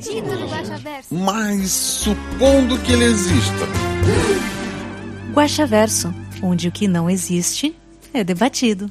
Guaxaverso. Mas supondo que ele exista. Guaxaverso, onde o que não existe é debatido.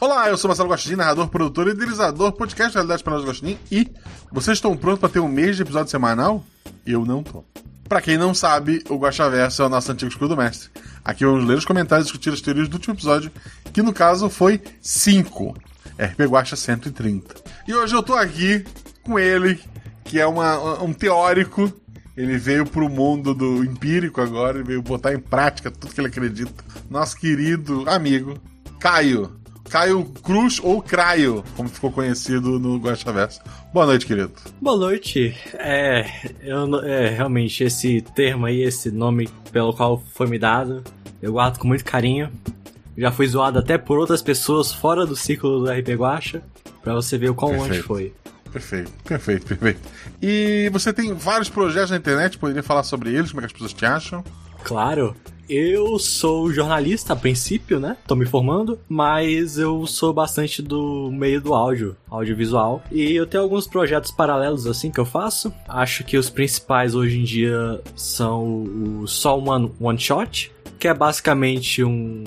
Olá, eu sou Marcelo Guaxinim, narrador, produtor e idealizador podcast Realidade para nós Guaxinim. E vocês estão prontos para ter um mês de episódio semanal? Eu não tô. Pra quem não sabe, o Guaxaverso é o nosso antigo escudo mestre. Aqui vamos ler os comentários e discutir as teorias do último episódio, que no caso foi 5. RP Guaxa 130. E hoje eu tô aqui com ele, que é uma- um teórico. Ele veio pro mundo do empírico agora, ele veio botar em prática tudo que ele acredita. Nosso querido amigo, Caio. Caio Cruz ou Craio, como ficou conhecido no Guaxaverso. Boa noite, querido. Boa noite. É, eu, é, realmente, esse termo aí, esse nome pelo qual foi me dado, eu guardo com muito carinho. Já fui zoado até por outras pessoas fora do ciclo do RP Guacha, pra você ver o quão longe Perfeito. foi. Perfeito, perfeito, perfeito. E você tem vários projetos na internet, poderia falar sobre eles, como é que as pessoas te acham? Claro, eu sou jornalista a princípio, né? Tô me formando, mas eu sou bastante do meio do áudio, audiovisual. E eu tenho alguns projetos paralelos assim que eu faço. Acho que os principais hoje em dia são o Só One, One Shot, que é basicamente um,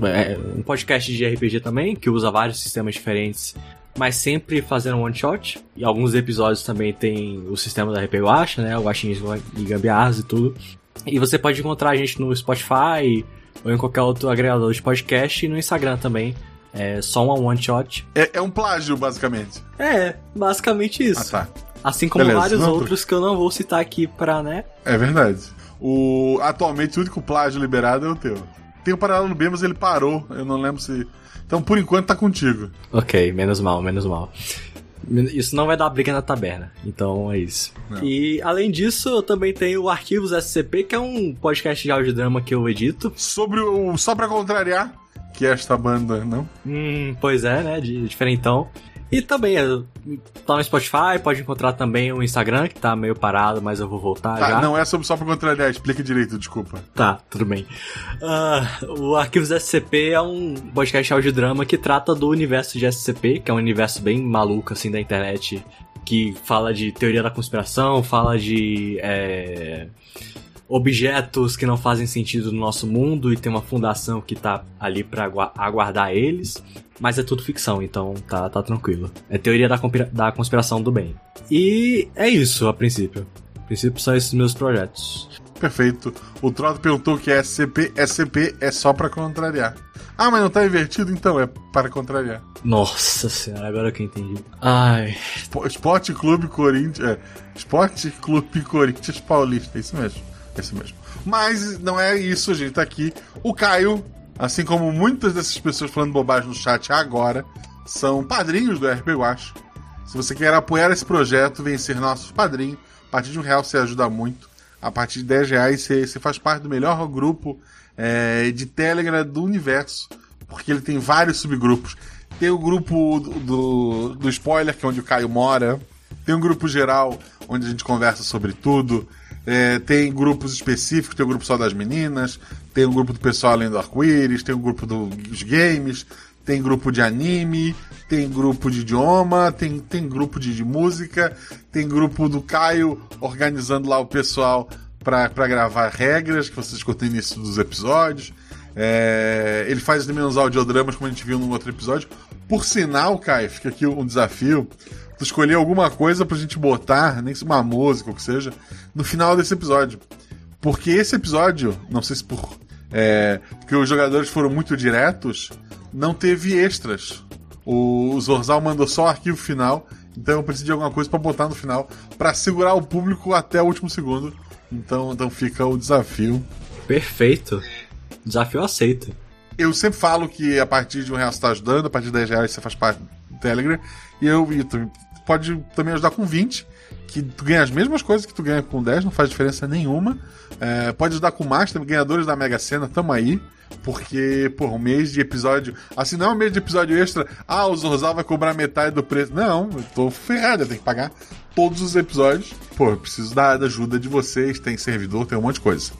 um, é, um podcast de RPG também, que usa vários sistemas diferentes. Mas sempre fazendo one shot. E alguns episódios também tem o sistema da RP Guacha, né? O Guaxinhos e Gambiarras e tudo. E você pode encontrar a gente no Spotify ou em qualquer outro agregador de podcast e no Instagram também. É só uma one shot. É, é um plágio, basicamente. É, basicamente Ah, isso. tá. Assim como Beleza, vários não- outros que eu não vou citar aqui pra, né? É verdade. O, atualmente, o único plágio liberado é o teu. Tem o Paralelo B, mas ele parou. Eu não lembro se. Então, por enquanto, tá contigo. Ok, menos mal, menos mal. Isso não vai dar briga na taberna, então é isso. Não. E além disso, eu também tenho o Arquivos SCP, que é um podcast de audiodrama que eu edito. Sobre o Só Pra Contrariar, que é esta banda, não? Hum, pois é, né? De diferentão. E também, eu- tá no Spotify, pode encontrar também o Instagram, que tá meio parado, mas eu vou voltar Tá, já. não é sobre Só Pra Contrariar, explica direito, desculpa. Tá, tudo bem. Ah, o Arquivos SCP é um podcast de audiodrama que trata do universo de SCP, que é um universo bem maluco, assim, da internet, que fala de teoria da conspiração, fala de é, objetos que não fazem sentido no nosso mundo e tem uma fundação que tá ali pra agua- aguardar eles, mas é tudo ficção, então tá, tá tranquilo. É teoria da, da conspiração do bem. E é isso, a princípio. A princípio são esses meus projetos. Perfeito. O Troto perguntou o que é SCP. SCP é só pra contrariar. Ah, mas não tá invertido? Então, é para contrariar. Nossa senhora, agora que eu entendi. Ai, Spo- Esporte Clube Corinthians. É, Esporte Clube Corinthians Paulista. É isso mesmo. É isso mesmo. Mas não é isso, a gente tá aqui. O Caio, assim como muitas dessas pessoas falando bobagem no chat agora, são padrinhos do RP Guacho. Se você quer apoiar esse projeto, vem ser nosso padrinho. A partir de um real você ajuda muito. A partir de 10 reais você, você faz parte do melhor grupo é, de Telegram do universo. Porque ele tem vários subgrupos. Tem o grupo do, do, do spoiler, que é onde o Caio mora. Tem um grupo geral, onde a gente conversa sobre tudo. É, tem grupos específicos, tem o grupo só das meninas, tem o grupo do pessoal além do arco-íris, tem o grupo do- dos games, tem grupo de anime, tem grupo de idioma, tem, tem grupo de, de música, tem grupo do Caio organizando lá o pessoal pra gravar regras que vocês escutam no início dos episódios. É, ele faz também uns audiodramas, como a gente viu no outro episódio. Por sinal, Caio, fica aqui um desafio. Tu escolher alguma coisa pra gente botar, nem se uma música ou o que seja, no final desse episódio. Porque esse episódio, não sei se por. É, porque os jogadores foram muito diretos, não teve extras. O Zorzal mandou só o arquivo final, então eu preciso de alguma coisa pra botar no final, pra segurar o público até o último segundo. Então, então fica o desafio. perfeito. Desafio aceito. Eu sempre falo que a partir de um real você tá ajudando, a partir de 10 reais você faz parte do Telegram. E eu, e tu- pode também ajudar com 20, que tu ganha as mesmas coisas que tu ganha com 10, não faz diferença nenhuma. É, pode ajudar com mais, também ganhadores da Mega Sena, tamo aí. Porque, pô, um mês de episódio. Assim, não é um mês de episódio extra. Ah, o Zorzal vai cobrar metade do preço. Não, eu tô ferrado, eu tenho que pagar todos os episódios. Pô, eu preciso da, da ajuda de vocês. Tem servidor, tem um monte de coisa.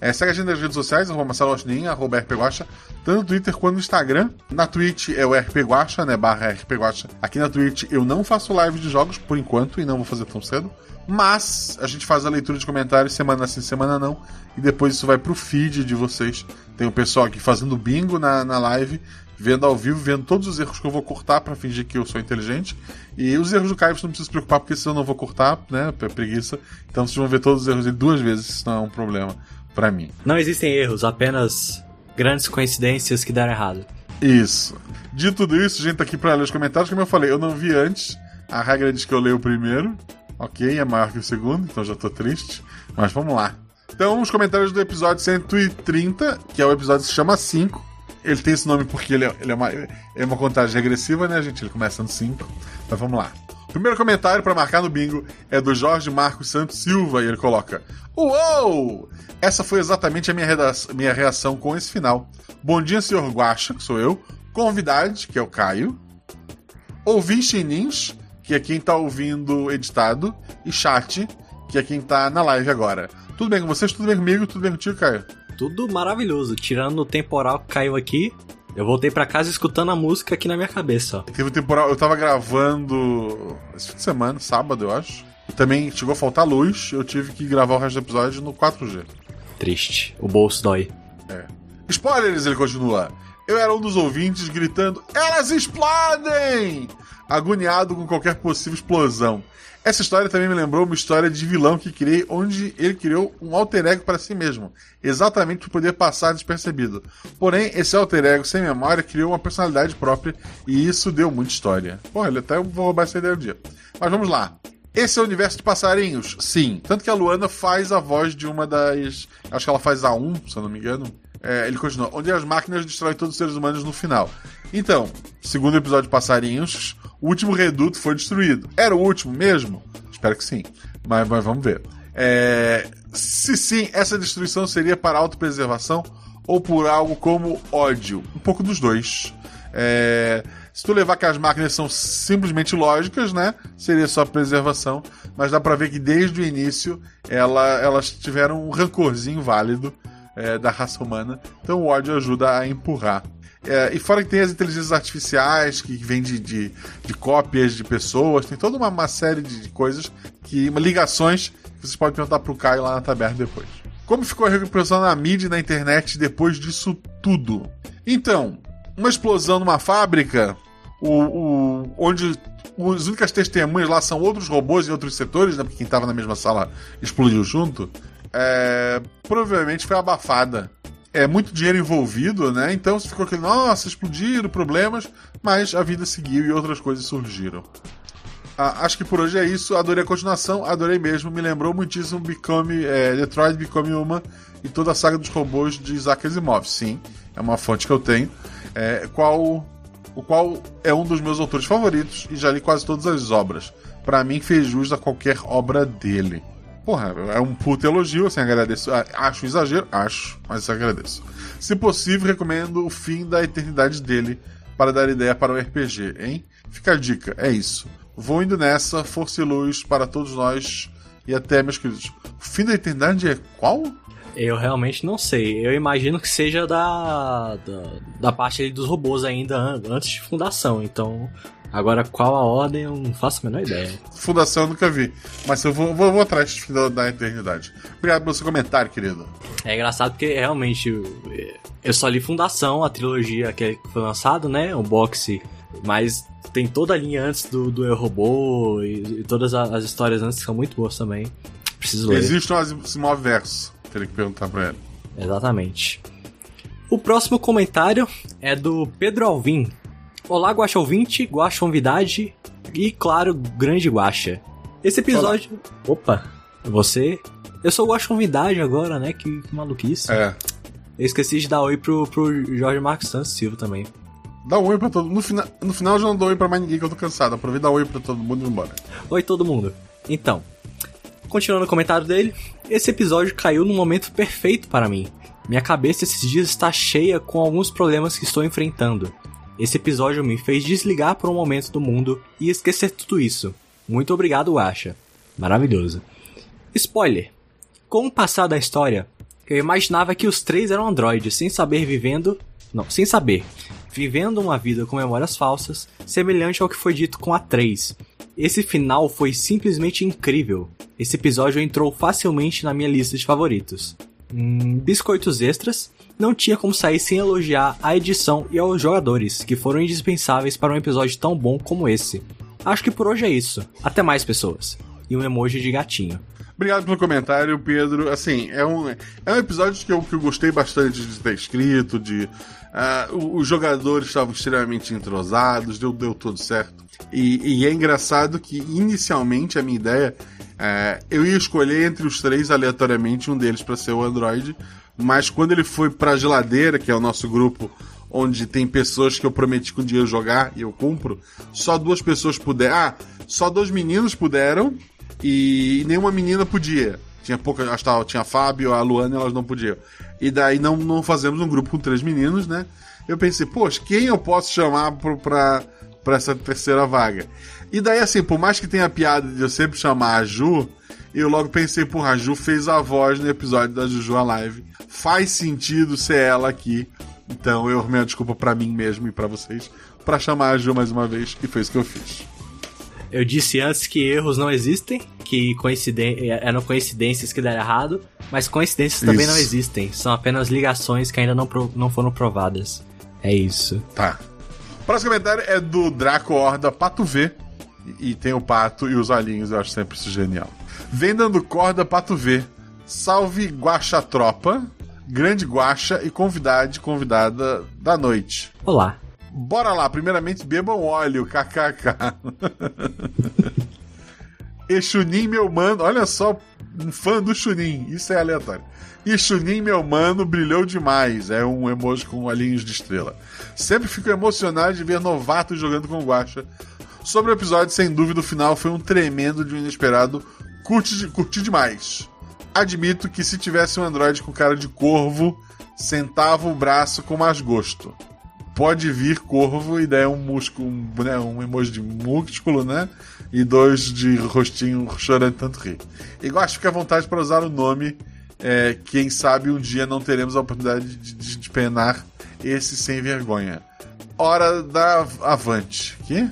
É, segue a gente nas redes sociais, arroba Marcelo Agostinho, arroba RPGuacha, tanto no Twitter quanto no Instagram. Na Twitch é o RPGuacha, né, barra RPGuacha. Aqui na Twitch eu não faço live de jogos, por enquanto, e não vou fazer tão cedo. Mas a gente faz a leitura de comentários semana sim, semana não. E depois isso vai pro feed de vocês. Tem o pessoal aqui fazendo bingo na, na live, vendo ao vivo, vendo todos os erros que eu vou cortar para fingir que eu sou inteligente. E os erros do Caio você não precisa se preocupar, porque senão eu não vou cortar, né? Preguiça. Então vocês vão ver todos os erros dele duas vezes, isso não é um problema para mim. Não existem erros, apenas grandes coincidências que deram errado. Isso. Dito tudo isso, a gente tá aqui pra ler os comentários, como eu falei, eu não vi antes. A regra diz que eu leio o primeiro. Ok, é maior que o segundo, então já tô triste. Mas vamos lá. Então, os comentários do episódio 130, que é o episódio que se chama 5. Ele tem esse nome porque ele é, ele é, uma, é uma contagem regressiva, né, gente? Ele começa no 5. Mas vamos lá. Primeiro comentário para marcar no bingo é do Jorge Marcos Santos Silva e ele coloca: Uou! Essa foi exatamente a minha, minha reação com esse final. Bom dia, senhor Guacha, que sou eu. Convidade, que é o Caio. Ouvinte Nins, que é quem tá ouvindo editado. E chat, que é quem tá na live agora. Tudo bem com vocês? Tudo bem comigo? Tudo bem contigo, Caio? Tudo maravilhoso. Tirando o temporal que caiu aqui, eu voltei para casa escutando a música aqui na minha cabeça. Ó. Teve temporal, eu tava gravando esse fim de semana, sábado, eu acho. Também chegou a faltar luz, eu tive que gravar o resto do episódio no 4G. Triste. O bolso dói. É. Spoilers, ele continua. Eu era um dos ouvintes gritando: Elas explodem! Agoniado com qualquer possível explosão. Essa história também me lembrou uma história de vilão que criei, onde ele criou um alter ego para si mesmo, exatamente para poder passar despercebido. Porém, esse alter ego sem memória criou uma personalidade própria e isso deu muita história. Porra, ele até vou roubar essa ideia um dia. Mas vamos lá. Esse é o universo de passarinhos? Sim. Tanto que a Luana faz a voz de uma das. Acho que ela faz a 1, se eu não me engano. É, ele continua. Onde as máquinas destroem todos os seres humanos no final. Então, segundo episódio de Passarinhos, o último reduto foi destruído. Era o último mesmo? Espero que sim. Mas, mas vamos ver. É, se sim, essa destruição seria para autopreservação ou por algo como ódio? Um pouco dos dois. É, se tu levar que as máquinas são simplesmente lógicas, né? Seria só preservação. Mas dá pra ver que desde o início ela, elas tiveram um rancorzinho válido é, da raça humana. Então o ódio ajuda a empurrar. É, e fora que tem as inteligências artificiais, que vêm de, de, de, cópias de pessoas, tem toda uma, uma série de coisas, que ligações que vocês podem perguntar pro Caio lá na taberna depois. Como ficou a repercussão na mídia e na internet depois disso tudo? Então, uma explosão numa fábrica o, o, onde as únicas testemunhas lá são outros robôs em outros setores, né? Porque quem estava na mesma sala explodiu junto. É, provavelmente foi abafada. É muito dinheiro envolvido, né? Então ficou aquele, nossa, explodiram, problemas, mas a vida seguiu e outras coisas surgiram. Ah, acho que por hoje é isso. Adorei a continuação, adorei mesmo. Me lembrou muitíssimo Become, é, Detroit Become Human e toda a saga dos robôs de Isaac Asimov. Sim, é uma fonte que eu tenho. É, qual o qual é um dos meus autores favoritos e já li quase todas as obras. Para mim, fez jus a qualquer obra dele. Porra, é um puto elogio, assim, agradeço. Ah, acho exagero, acho, mas agradeço. Se possível, recomendo o fim da eternidade dele para dar ideia para o RPG, hein? Fica a dica, é isso. Vou indo nessa, força e luz para todos nós e até, meus queridos. O fim da eternidade é qual? Eu realmente não sei. Eu imagino que seja da, da, da parte dos robôs ainda antes de fundação. Então, agora qual a ordem eu não faço a menor ideia. Fundação eu nunca vi. Mas eu vou, vou, vou atrás da, da eternidade. Obrigado pelo seu comentário, querido. É engraçado porque realmente eu só li Fundação, a trilogia que foi lançado, né? O boxe. Mas tem toda a linha antes do, do Eu Robô e, e todas as histórias antes são muito boas também. Preciso ler. Existe um Asimov verso. Teria que perguntar pra ele. Exatamente. O próximo comentário é do Pedro Alvim. Olá, Guaxa ouvinte, Guaxa convidade e, claro, grande Guaxa. Esse episódio. Olá. Opa, você? Eu sou o Guaxa convidade agora, né? Que, que maluquice. É. Eu esqueci de dar oi pro, pro Jorge Marcos Santos Silva também. Dá um oi pra todo mundo. No, fina... no final eu já não dou oi pra mais ninguém que eu tô cansado. Aproveita dá um oi pra todo mundo e embora. Oi, todo mundo. Então, continuando o comentário dele, esse episódio caiu num momento perfeito para mim. Minha cabeça esses dias está cheia com alguns problemas que estou enfrentando. Esse episódio me fez desligar por um momento do mundo e esquecer tudo isso. Muito obrigado, Asha. Maravilhoso. Spoiler. Com o passar da história, eu imaginava que os três eram androides, sem saber vivendo. Não, sem saber. Vivendo uma vida com memórias falsas, semelhante ao que foi dito com a 3. Esse final foi simplesmente incrível. Esse episódio entrou facilmente na minha lista de favoritos. Hum, biscoitos extras. Não tinha como sair sem elogiar a edição e aos jogadores, que foram indispensáveis para um episódio tão bom como esse. Acho que por hoje é isso. Até mais, pessoas. E um emoji de gatinho. Obrigado pelo comentário, Pedro. Assim, é um, é um episódio que eu, que eu gostei bastante de ter escrito, de. Uh, os jogadores estavam extremamente entrosados, deu, deu tudo certo. E, e é engraçado que, inicialmente, a minha ideia. Uh, eu ia escolher entre os três aleatoriamente um deles para ser o Android, mas quando ele foi pra geladeira, que é o nosso grupo onde tem pessoas que eu prometi que um dia eu jogar e eu cumpro, só duas pessoas puderam. Ah, só dois meninos puderam e nenhuma menina podia. Tinha pouca, acho que tinha a Fábio, a Luana, elas não podiam. E daí não, não fazemos um grupo com três meninos, né? Eu pensei, poxa, quem eu posso chamar pro, pra, pra essa terceira vaga? E daí, assim, por mais que tenha piada de eu sempre chamar a Ju, eu logo pensei, porra, a Ju fez a voz no episódio da Juju Alive. Faz sentido ser ela aqui. Então eu arrumei a desculpa para mim mesmo e para vocês para chamar a Ju mais uma vez e foi isso que eu fiz. Eu disse antes que erros não existem, que coinciden eram coincidências que deram errado, mas coincidências isso. também não existem. São apenas ligações que ainda não, não foram provadas. É isso. Tá. O próximo comentário é do Draco Horda Pato V. E tem o pato e os olhinhos, eu acho sempre isso genial. Vem dando corda Pato V. Salve Guaxa Tropa grande guacha e convidade, convidada da noite. Olá. Bora lá, primeiramente bebam óleo, kkk. e Chunin, meu mano, olha só, um fã do Chunin, isso é aleatório. E Chunin, meu mano, brilhou demais. É um emoji com olhinhos de estrela. Sempre fico emocionado de ver novatos jogando com guacha. Sobre o episódio, sem dúvida, o final foi um tremendo de um inesperado. Curti, curti demais. Admito que se tivesse um Android com cara de corvo, sentava o braço com mais gosto. Pode vir corvo e daí um músculo, um, né, um emoji de músculo, né? E dois de rostinho chorando tanto rir. E gosto fica à vontade para usar o nome. É, quem sabe um dia não teremos a oportunidade de, de, de penar esse sem vergonha. Hora da Avante. Que?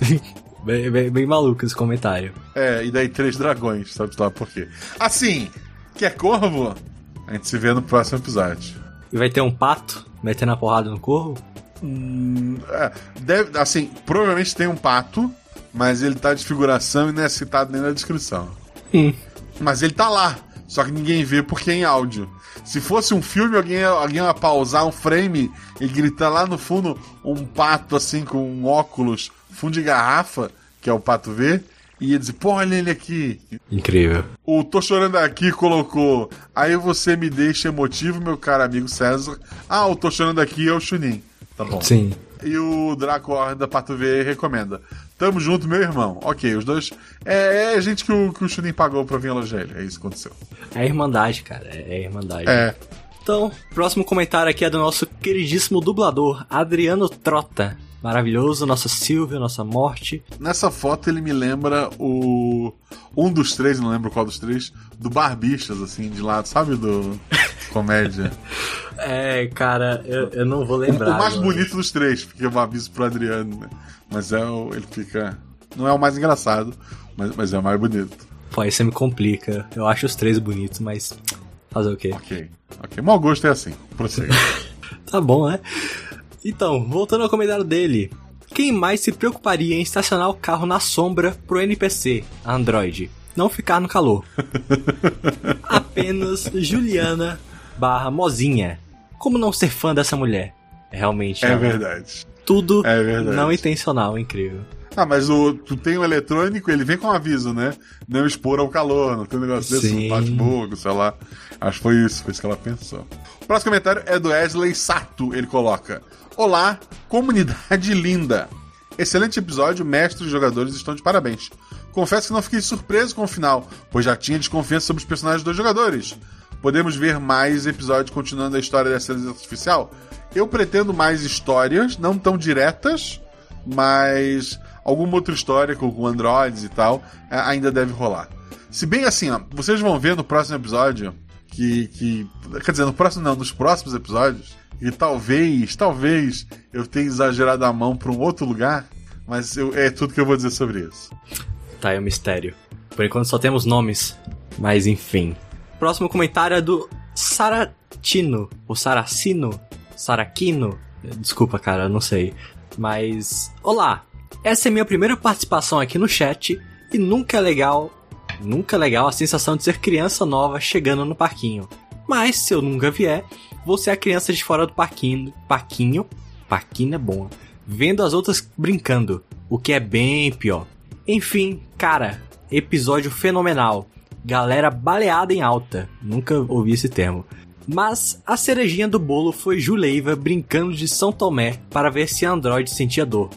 Bem, bem, bem, maluco esse comentário. É, e daí três dragões, sabe lá por quê? Assim, quer corvo? A gente se vê no próximo episódio. E vai ter um pato metendo a porrada no corvo? Hum, é, deve, assim, provavelmente tem um pato, mas ele tá de figuração e não é citado nem na descrição. Hum. Mas ele tá lá, só que ninguém vê porque é em áudio. Se fosse um filme, alguém, alguém ia pausar um frame e gritar lá no fundo um pato assim com um óculos fundo de garrafa, que é o Pato V, e ia dizer, pô, olha ele aqui. Incrível. O Tô Chorando Aqui colocou, aí você me deixa emotivo, meu caro amigo César. Ah, o Tô Chorando Aqui é o Chunin. Tá bom. Sim. E o Draco da Pato V recomenda. Tamo junto, meu irmão. Ok, os dois. É, é gente que o, que o Chunin pagou pra vir elogiar ele. É isso que aconteceu. É a Irmandade, cara. É a Irmandade. É. Então, próximo comentário aqui é do nosso queridíssimo dublador, Adriano Trota maravilhoso, nossa Silvia, nossa morte. Nessa foto ele me lembra o. Um dos três, não lembro qual dos três, do Barbixas, assim, de lado, sabe? Do. Comédia. é, cara, eu, eu não vou lembrar. O, o mais agora. bonito dos três, porque eu aviso pro Adriano, né? Mas é o. Ele fica. Não é o mais engraçado, mas, mas é o mais bonito. Pô, aí você me complica. Eu acho os três bonitos, mas. Fazer o quê? Ok. Ok. Mau gosto é assim. Prossiga. tá bom, né? Então, voltando ao comentário dele. Quem mais se preocuparia em estacionar o carro na sombra pro NPC, Android? Não ficar no calor. Apenas Juliana barra Mozinha. Como não ser fã dessa mulher? Realmente. É, é verdade. Tudo é verdade. não intencional, incrível. Ah, mas o, tu tem o eletrônico, ele vem com um aviso, né? Não expor ao calor, não tem um negócio desse, um bate sei lá. Acho que foi isso, foi isso que ela pensou. O próximo comentário é do Wesley Sato, ele coloca. Olá, comunidade linda! Excelente episódio, mestres e jogadores estão de parabéns. Confesso que não fiquei surpreso com o final, pois já tinha desconfiança sobre os personagens dos jogadores. Podemos ver mais episódios continuando a história da inteligência artificial? Eu pretendo mais histórias, não tão diretas, mas alguma outra história com, androids e tal é, ainda deve rolar. Se bem assim, ó, vocês vão ver no próximo episódio que, que. Quer dizer, no próximo não, nos próximos episódios, e talvez, talvez eu tenha exagerado a mão para um outro lugar, mas eu, é tudo que eu vou dizer sobre isso. Tá, é um mistério. Por enquanto só temos nomes, mas enfim. Próximo comentário é do Saratino, ou Saracino, Saraquino. Desculpa, cara, não sei. Mas, olá! Essa é minha primeira participação aqui no chat e nunca é legal, nunca é legal a sensação de ser criança nova chegando no parquinho. Mas se eu nunca vier, vou ser a criança de fora do parquinho, parquinho, parquinho é bom, vendo as outras brincando, o que é bem pior. Enfim, cara, episódio fenomenal. Galera baleada em alta. Nunca ouvi esse termo. Mas a cerejinha do bolo foi Juleiva brincando de São Tomé para ver se Android sentia dor.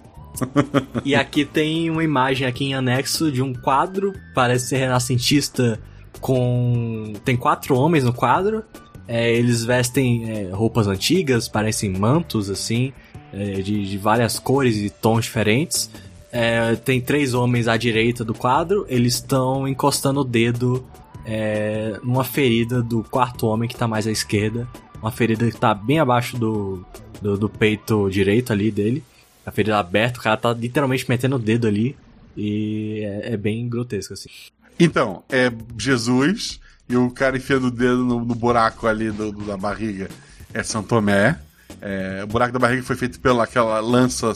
e aqui tem uma imagem aqui em anexo de um quadro, parece ser renascentista com tem quatro homens no quadro. É, eles vestem é, roupas antigas, parecem mantos assim, é, de, de, várias cores e tons diferentes. É, tem três homens à direita do quadro, eles estão encostando o dedo é, numa ferida do quarto homem que tá mais à esquerda. Uma ferida que tá bem abaixo do, do, do peito direito ali dele. A ferida aberta, o cara tá literalmente metendo o dedo ali. E é, é bem grotesco, assim. Então, é Jesus e o cara enfiando o dedo no, no buraco ali do, do, da barriga é São Tomé. É, o buraco da barriga foi feito pela aquela lança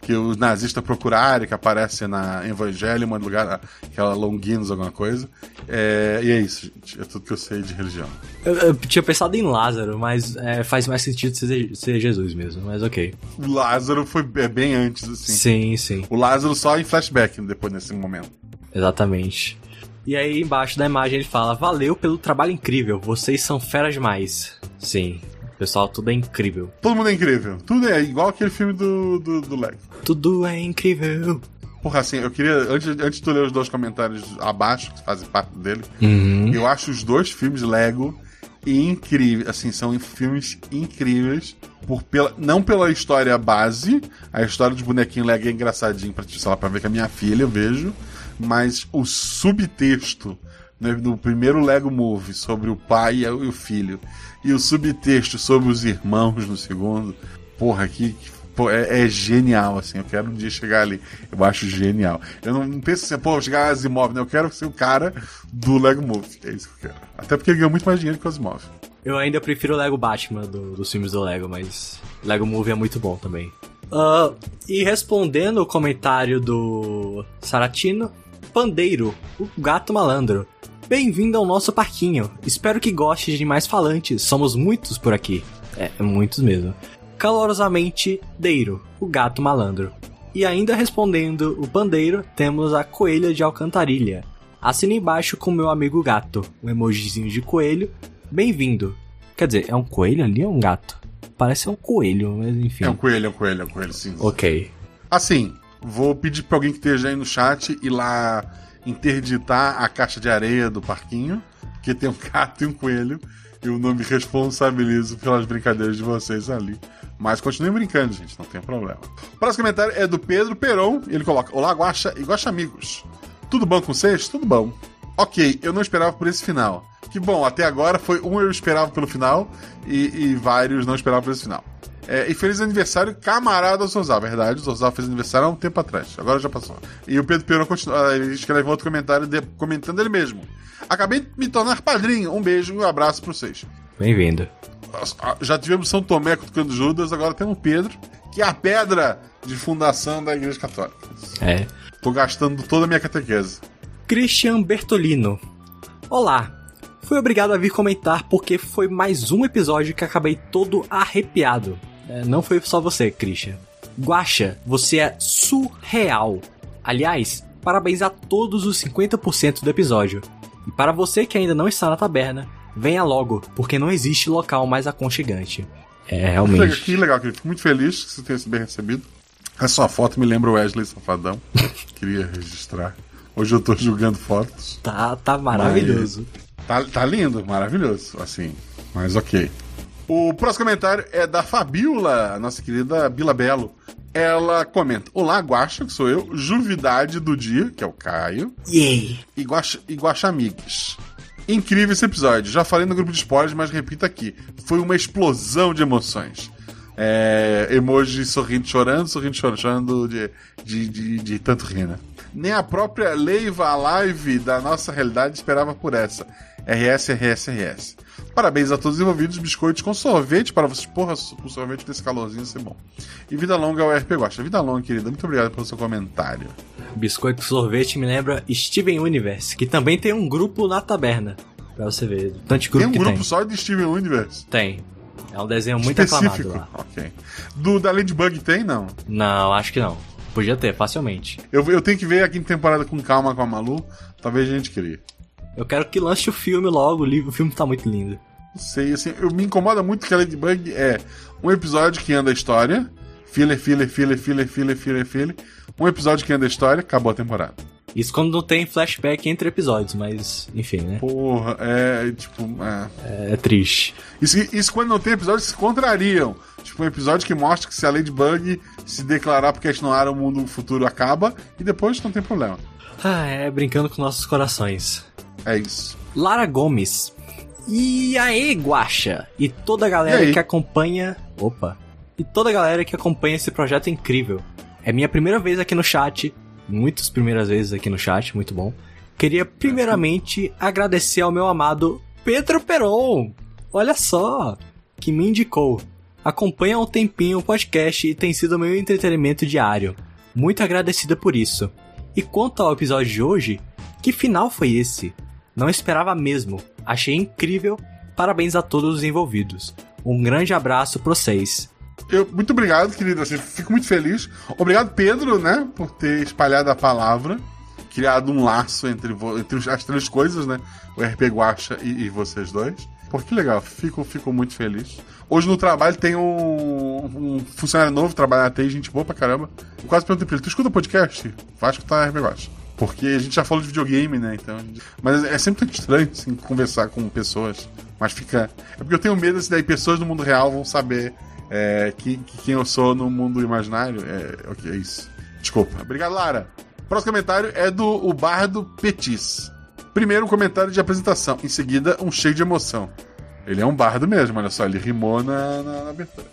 que os nazistas procuraram, que aparece na Evangelho, em lugar, aquela Longinos, alguma coisa. É, e é isso, gente. É tudo que eu sei de religião. Eu, eu tinha pensado em Lázaro, mas é, faz mais sentido ser, ser, Jesus mesmo, mas ok. O Lázaro foi bem antes, assim. Sim, sim. O Lázaro só em flashback depois nesse momento. Exatamente. E aí embaixo da imagem ele fala: Valeu pelo trabalho incrível, vocês são feras demais. Sim, Pessoal, tudo é incrível. Todo mundo é incrível. Tudo é igual aquele filme do, do, do Lego. Tudo é incrível. Porra, assim, eu queria, antes, antes de tu ler os dois comentários abaixo, que fazem parte dele, uhum. eu acho os dois filmes Lego incríveis, assim, são filmes incríveis, por pela, não pela história base, a história de bonequinho Lego é engraçadinho pra, sei lá, pra ver com a minha filha, eu vejo, mas o subtexto no primeiro Lego Movie sobre o pai e o filho, e o subtexto sobre os irmãos no segundo, porra, que, pô, é, é, genial, assim. Eu quero um dia chegar ali. Eu acho genial. Eu não, não penso assim, pô, chegar a Asimov, né? Eu quero ser o cara do Lego Movie. É isso que eu quero. Até porque ele ganhou muito mais dinheiro que o Asimov. Eu ainda prefiro o Lego Batman do, dos filmes do Lego, mas Lego Movie é muito bom também. Uh, e respondendo o comentário do Saratino, Pandeiro, o gato malandro. Bem-vindo ao nosso parquinho. Espero que goste de mais falantes. Somos muitos por aqui. É, muitos mesmo. Calorosamente, Deiro, o gato malandro. E ainda respondendo o pandeiro, temos a coelha de alcantarilha. Assina embaixo com meu amigo gato, um emojizinho de coelho. Bem-vindo. Quer dizer, é um coelho ali ou um gato? Parece um coelho, mas enfim. É um coelho, é um coelho, é um coelho, sim. Ok. Assim, vou pedir pra alguém que esteja aí no chat ir lá interditar a caixa de areia do parquinho, porque tem um gato e um coelho, eu não me responsabilizo pelas brincadeiras de vocês ali. Mas continuem brincando, gente, não tem problema. O próximo comentário é do Pedro Peron, ele coloca: Olá, Guaxa e Guaxa Amigos. Tudo bom com vocês? Tudo bom. Ok, eu não esperava por esse final. Que bom, até agora foi um eu esperava pelo final e, e vários não esperavam por esse final. É, e feliz aniversário, camarada Zorzal. Verdade, o Zorzal fez aniversário há um tempo atrás. Agora já passou. E o Pedro Peron continua, ele escreve outro comentário de, comentando ele mesmo. Acabei de me tornar padrinho. Um beijo e um abraço para vocês. Bem-vindo. Já tivemos São Tomé tocando Judas, agora temos Pedro, que é a pedra de fundação da Igreja Católica. É. Tô gastando toda a minha catequese. Christian Bertolino. Olá, Fui obrigado a vir comentar porque foi mais um episódio que acabei todo arrepiado. É, não foi só você, Christian. Guacha, você é surreal. Aliás, parabéns a todos os 50% do episódio. E para você que ainda não está na taberna, venha logo, porque não existe local mais aconchegante. É, realmente. Que legal, querido. Fico muito feliz que você tenha sido bem recebido. A sua foto me lembra o Wesley Safadão. Queria registrar. Hoje eu tô julgando fotos. Tá, tá maravilhoso. Tá, tá lindo, maravilhoso. Assim, mas ok. O próximo comentário é da Fabiola, nossa querida Bila Belo. Ela comenta: Olá, Guaxa, que sou eu, Juvidade do Dia, que é o Caio, Yay! e Guaxa, e Amigos. Incrível esse episódio. Já falei no grupo de spoilers, mas repito aqui. Foi uma explosão de emoções. É, emoji sorrindo, chorando, sorrindo, chorando, chorando de, de, de, de tanto rir, né? Nem a própria Leiva Live da nossa realidade esperava por essa. RS, RS, RS. Parabéns a todos os envolvidos, biscoitos com sorvete para vocês. Porra, com sorvete desse calorzinho ser bom. E vida longa ao RP Gosta. Vida longa, querida. Muito obrigado pelo seu comentário. Biscoito sorvete me lembra Steven Universe, que também tem um grupo na taberna. Pra você ver. Tanto grupo Tem um grupo tem. só de Steven Universe. Tem. É um desenho muito aclamado lá. Ok. Do da Ladybug tem, não? Não, acho que não. Podia ter, facilmente. Eu, eu tenho que ver a quinta temporada com calma com a Malu. Talvez a gente crie. Eu quero que lance o filme logo, o filme tá muito lindo. Não sei, assim, eu me incomoda muito que a Ladybug é um episódio que anda a história, filler, filler, filler, filler, filler, filler, filler. Um episódio que anda a história, acabou a temporada. Isso quando não tem flashback entre episódios, mas enfim, né? Porra, é tipo. É. É, triste. Isso, isso quando não tem episódios que se contrariam. Tipo, um episódio que mostra que se a Ladybug se declarar porque continuar o mundo futuro acaba, e depois não tem problema. Ah, é brincando com nossos corações. É isso. Lara Gomes. E aí, Guaxa? E toda a galera que acompanha. Opa! E toda a galera que acompanha esse projeto incrível. É minha primeira vez aqui no chat. Muitas primeiras vezes aqui no chat, muito bom. Queria primeiramente agradecer ao meu amado Pedro Peron. Olha só, que me indicou. Acompanha há um tempinho o podcast e tem sido meu entretenimento diário. Muito agradecida por isso. E quanto ao episódio de hoje, que final foi esse? Não esperava mesmo. Achei incrível. Parabéns a todos os envolvidos. Um grande abraço pra vocês. Eu, muito obrigado, querido. Assim, fico muito feliz. Obrigado, Pedro, né, por ter espalhado a palavra, criado um laço entre, entre as três coisas, né? O RP Guacha e, e vocês dois. Pô, que legal. Fico, fico muito feliz. Hoje no trabalho tem um, um funcionário novo, trabalha na TI, gente boa pra caramba. Eu quase perguntei pra ele: Tu escuta podcast? Vai escutar RP Guacha. Porque a gente já falou de videogame, né? Então, gente- Mas é sempre muito estranho, assim, conversar com pessoas. Mas fica. É porque eu tenho medo se daí pessoas no mundo real vão saber é, que, que quem eu sou no mundo imaginário. É, ok, é isso. Desculpa. Obrigado, Lara. Próximo comentário é do o Bardo Petis. Primeiro um comentário de apresentação, em seguida um cheio de emoção. Ele é um bardo mesmo, olha só, ele rimou na, na, na abertura.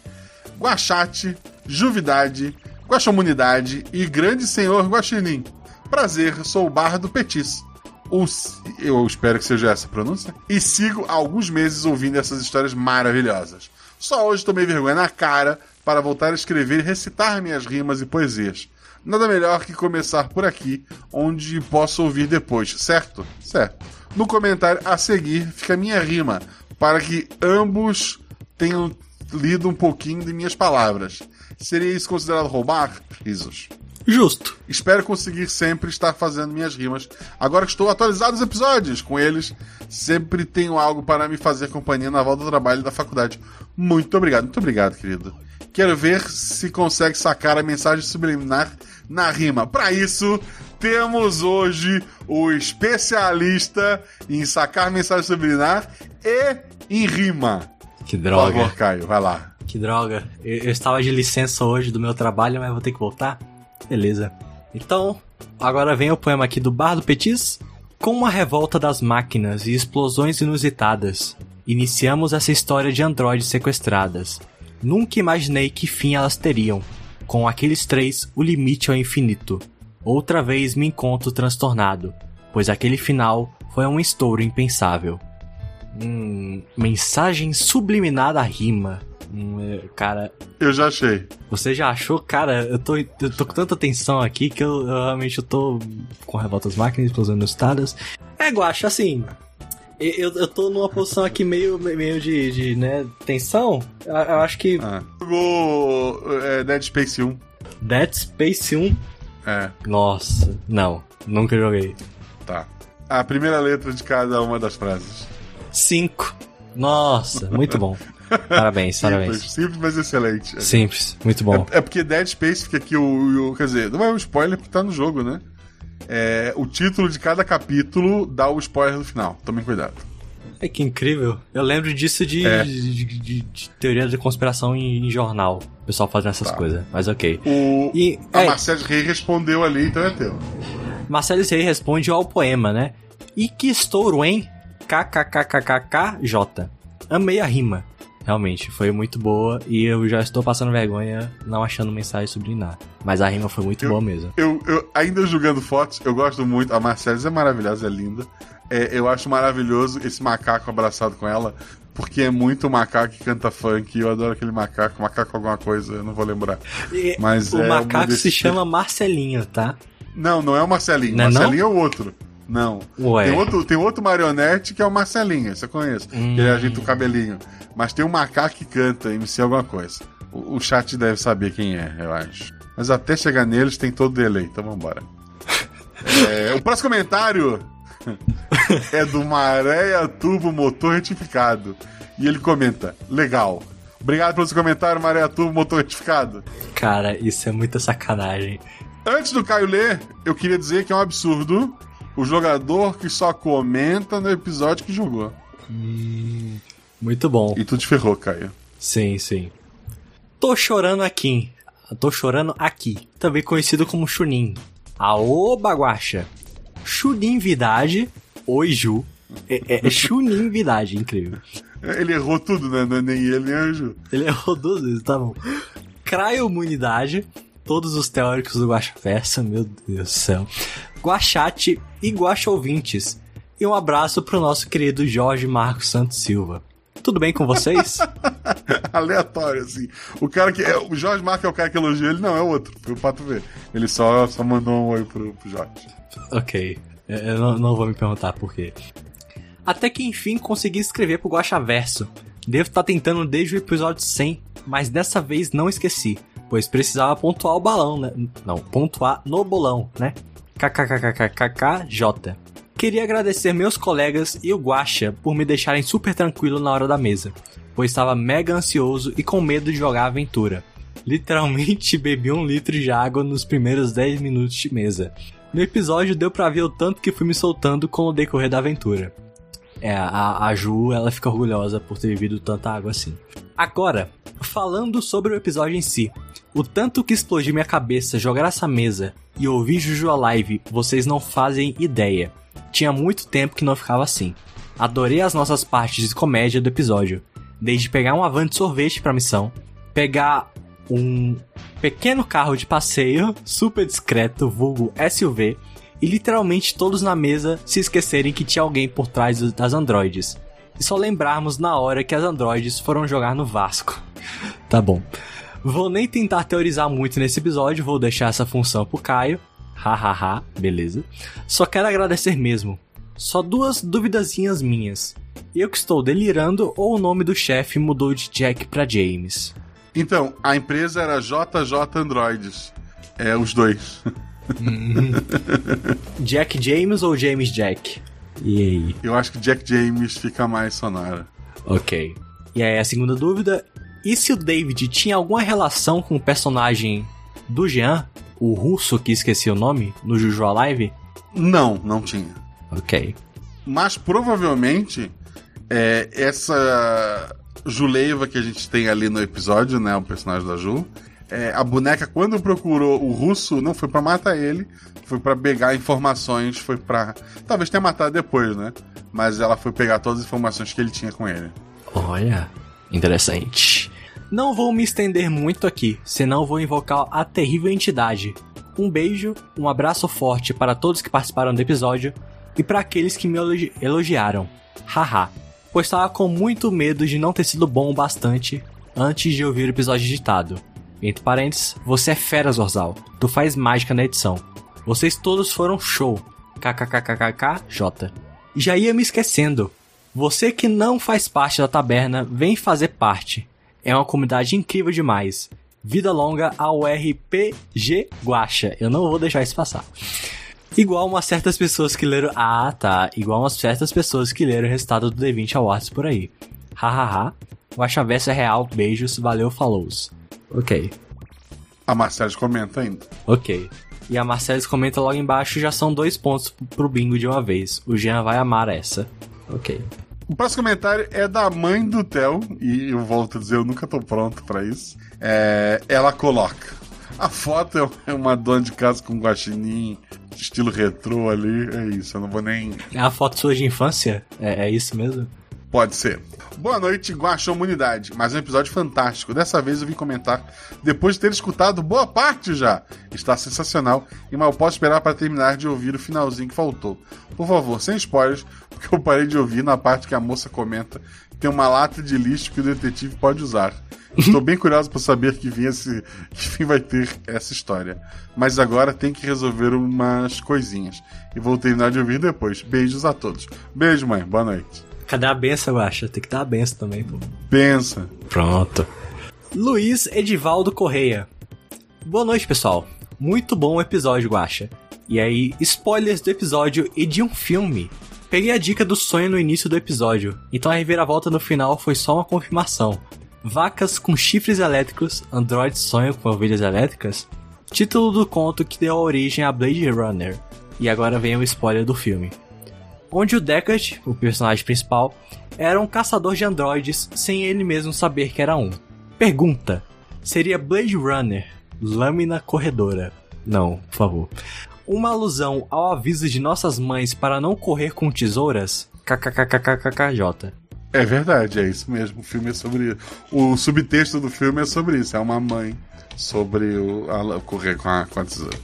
Guachate, Juvidade, Guaxomunidade e Grande Senhor Guaxinim. Prazer, sou o Bardo Petis. O si- eu espero que seja essa a pronúncia. E sigo há alguns meses ouvindo essas histórias maravilhosas. Só hoje tomei vergonha na cara para voltar a escrever e recitar minhas rimas e poesias. Nada melhor que começar por aqui, onde posso ouvir depois, certo? Certo. No comentário a seguir fica a minha rima, para que ambos tenham lido um pouquinho de minhas palavras. Seria isso considerado roubar? Risos. Justo. Espero conseguir sempre estar fazendo minhas rimas. Agora que estou atualizado os episódios com eles, sempre tenho algo para me fazer companhia na volta do trabalho da faculdade. Muito obrigado, muito obrigado, querido. Quero ver se consegue sacar a mensagem subliminar na rima. Para isso, temos hoje o especialista em sacar mensagem subliminar e em rima. Que Por droga. favor, Caio, vai lá. Que droga. Eu, eu estava de licença hoje do meu trabalho, mas vou ter que voltar? Beleza. Então, agora vem o poema aqui do Bar do Petis. Com uma revolta das máquinas e explosões inusitadas, iniciamos essa história de androides sequestradas. Nunca imaginei que fim elas teriam. Com aqueles três, o limite é o infinito. Outra vez me encontro transtornado, pois aquele final foi um estouro impensável. Hum, mensagem subliminar da rima. Hum, é, cara, Eu já achei. você já achou? Cara, eu tô, eu tô com tanta tensão aqui que eu, eu realmente eu tô com revoltas máquinas, explosões inusitadas. É, Guacha, assim. Eu, eu tô numa posição aqui meio, meio de, de né, tensão. Eu, eu acho que Ah. Jogou é, Dead Space 1. Dead Space 1. É, Nossa, não, nunca joguei. tá. A primeira letra de cada uma das frases. 5. Nossa, muito bom. Parabéns, Simples, parabéns. simples, mas excelente. Simples, muito bom. É, é porque Dead Space fica aqui o, o- Quer dizer, não é um spoiler porque tá no jogo, né? É, o título de cada capítulo dá o spoiler no final. Tomem cuidado. É que incrível. Eu lembro disso de, É. de, de- de- de teoria de conspiração em, em jornal. O pessoal fazendo essas Tá. coisas. Mas ok. O, E, a é, Marcelo Rey respondeu ali, então é teu. Marcelo Rey responde ao poema, né? E que estouro, hein? KKKKKJ. Amei a rima. Realmente, foi muito boa e eu já estou passando vergonha não achando mensagem subliminar. Mas a rima foi muito Eu- boa mesmo. Eu, eu- ainda julgando fotos, eu gosto muito. A Marcela é maravilhosa, é linda. É, eu acho maravilhoso esse macaco abraçado com ela, porque é muito macaco que canta funk. Eu adoro aquele macaco, macaco alguma coisa, eu não vou lembrar. Mas o é macaco se chama Marcelinho, tá? Não, não é o Marcelinho. Não é Marcelinho é o outro. Não. Ué. Tem outro, tem outro marionete que é o Marcelinho, eu conheço. Hum. Que ele ajeita o cabelinho. Mas tem um macaco que canta, MC alguma coisa. O, o chat deve saber quem é, eu acho. Mas até chegar neles tem todo delay, então vambora. É, o próximo comentário é do Maréia Turbo Motor Retificado. E ele comenta: Legal. Obrigado pelo seu comentário, Maréia Turbo Motor Retificado. Cara, isso é muita sacanagem. Antes do Caio ler, eu queria dizer que é um absurdo o jogador que só comenta no episódio que jogou. Muito bom. E tu te ferrou, Caio. Sim, sim. Tô chorando aqui. Tô chorando aqui. Também conhecido como Chunin. Aô, baguacha. Chunin Vidade. Oi, Ju. É, é, é Chunin Vidade, incrível. Ele errou tudo, né? Não é nem ele, nem anjo. Ele errou duas vezes, tá bom. Cryomunidade. Todos os teóricos do Guaxaversa, meu Deus do céu. Guaxate e Guaxa ouvintes. E um abraço pro nosso querido Jorge Marcos Santos Silva. Tudo bem com vocês? Aleatório, assim. O cara que. É, o Jorge Marco é o cara que elogia ele, não, é outro. Foi o Pato ver. Ele só, só mandou um oi pro, pro Jorge. Ok. Eu não, não vou me perguntar por quê. Até que enfim consegui escrever pro Guaxaverso. Devo estar tentando desde o episódio 100, mas dessa vez não esqueci, pois precisava pontuar o balão, né? Não, pontuar no bolão, né? KKKKKKJ. Queria agradecer meus colegas e o Guaxa por me deixarem super tranquilo na hora da mesa, pois estava mega ansioso e com medo de jogar a aventura. Literalmente bebi um litro de água nos primeiros 10 minutos de mesa. No episódio deu pra ver o tanto que fui me soltando com o decorrer da aventura. É, a, a Ju, ela fica orgulhosa por ter bebido tanta água assim. Agora, falando sobre o episódio em si. O tanto que explodiu minha cabeça jogar essa mesa e ouvir Juju a live, vocês não fazem ideia. Tinha muito tempo que não ficava assim. Adorei as nossas partes de comédia do episódio. Desde pegar um avante sorvete pra missão, pegar um pequeno carro de passeio, super discreto, vulgo SUV, e literalmente todos na mesa se esquecerem que tinha alguém por trás das androides. E só lembrarmos na hora que as androides foram jogar no Vasco. tá bom. Vou nem tentar teorizar muito nesse episódio, vou deixar essa função pro Caio. Hahaha, beleza. Só quero agradecer mesmo. Só duas duvidazinhas minhas. Eu que estou delirando ou o nome do chefe mudou de Jack pra James? Então, a empresa era JJ Androids. É, os dois. Jack James ou James Jack? E aí? Eu acho que Jack James fica mais sonora. Ok. E aí a segunda dúvida, e se o David tinha alguma relação com o personagem do Jean, o russo que esqueci o nome, no Juju Alive? Não, não tinha. Ok. Mas provavelmente é, essa Juleiva que a gente tem ali no episódio, né? O personagem da Ju. é, a boneca, quando procurou o russo, não foi pra matar ele, foi pra pegar informações, foi pra. Talvez tenha matado depois, né? Mas ela foi pegar todas as informações que ele tinha com ele. Olha, interessante. Não vou me estender muito aqui, senão vou invocar a terrível entidade. Um beijo, um abraço forte para todos que participaram do episódio e para aqueles que me elogi- elogiaram. Haha, pois estava com muito medo de não ter sido bom o bastante antes de ouvir o episódio editado. Entre parênteses, você é fera, Zorzal. Tu faz mágica na edição. Vocês todos foram show. KKKKKJ. Já ia me esquecendo. Você que não faz parte da taberna, vem fazer parte. É uma comunidade incrível demais. Vida longa ao RPG Guacha. Eu não vou deixar isso passar. Igual umas certas pessoas que leram. Ah, tá. Igual umas certas pessoas que leram o resultado do D20 Awards por aí. Hahaha. O Achaverso é real, beijos, valeu, falou. Ok, A Marcelo comenta ainda. ok. E a Marcelis comenta logo embaixo, já são dois pontos pro bingo de uma vez. O Jean vai amar essa. Ok. O próximo comentário é da mãe do Theo, e eu volto a dizer, eu nunca tô pronto pra isso. É, ela coloca. A foto é uma dona de casa com um guaxinim, estilo retrô ali. É isso, eu não vou nem. É a foto sua de infância? É, é isso mesmo? Pode ser. Boa noite, Guaxa Humanidade. Mais um episódio fantástico. Dessa vez eu vim comentar depois de ter escutado boa parte já. Está sensacional e mal posso esperar para terminar de ouvir o finalzinho que faltou. Por favor, sem spoilers, porque eu parei de ouvir na parte que a moça comenta tem uma lata de lixo que o detetive pode usar. Estou bem curioso para saber que fim, esse, que fim vai ter essa história. Mas agora tem que resolver umas coisinhas. E vou terminar de ouvir depois. Beijos a todos. Beijo, mãe. Boa noite. Cadê a benção, eu acho? Tem que dar a benção também, pô. Pensa. Pronto. Luiz Edivaldo Correia. Boa noite, pessoal. Muito bom o episódio, Guaxa. E aí, spoilers do episódio e de um filme. Peguei a dica do sonho no início do episódio, então a reviravolta no final foi só uma confirmação. Vacas com chifres elétricos, androides sonham com ovelhas elétricas? Título do conto que deu origem a Blade Runner. E agora vem o spoiler do filme. Onde o Deckard, o personagem principal, era um caçador de androides sem ele mesmo saber que era um. Pergunta: seria Blade Runner lâmina corredora? Não, por favor. Uma alusão ao aviso de nossas mães para não correr com tesouras? KKKKKKJ. É verdade, é isso mesmo. O filme é sobre. O subtexto do filme é sobre isso. É uma mãe sobre o, a, correr com a, com a tesoura.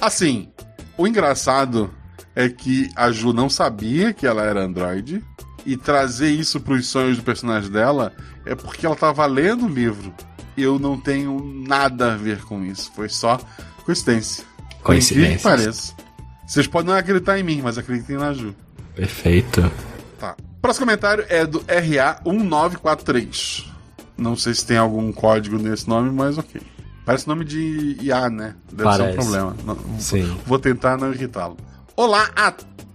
Assim, o engraçado é que a Ju não sabia que ela era androide. E trazer isso para os sonhos do personagem dela é porque ela estava lendo o livro. Eu não tenho nada a ver com isso. Foi só coincidência. Incrível que pareça. Vocês podem não acreditar em mim, mas acreditem na Ju. Perfeito. Tá. Próximo comentário é do RA1943. Não sei se tem algum código nesse nome, mas ok. Parece nome de IA, né? Deve ser Parece. um problema. Não- Sim. Vou tentar não irritá-lo. Olá a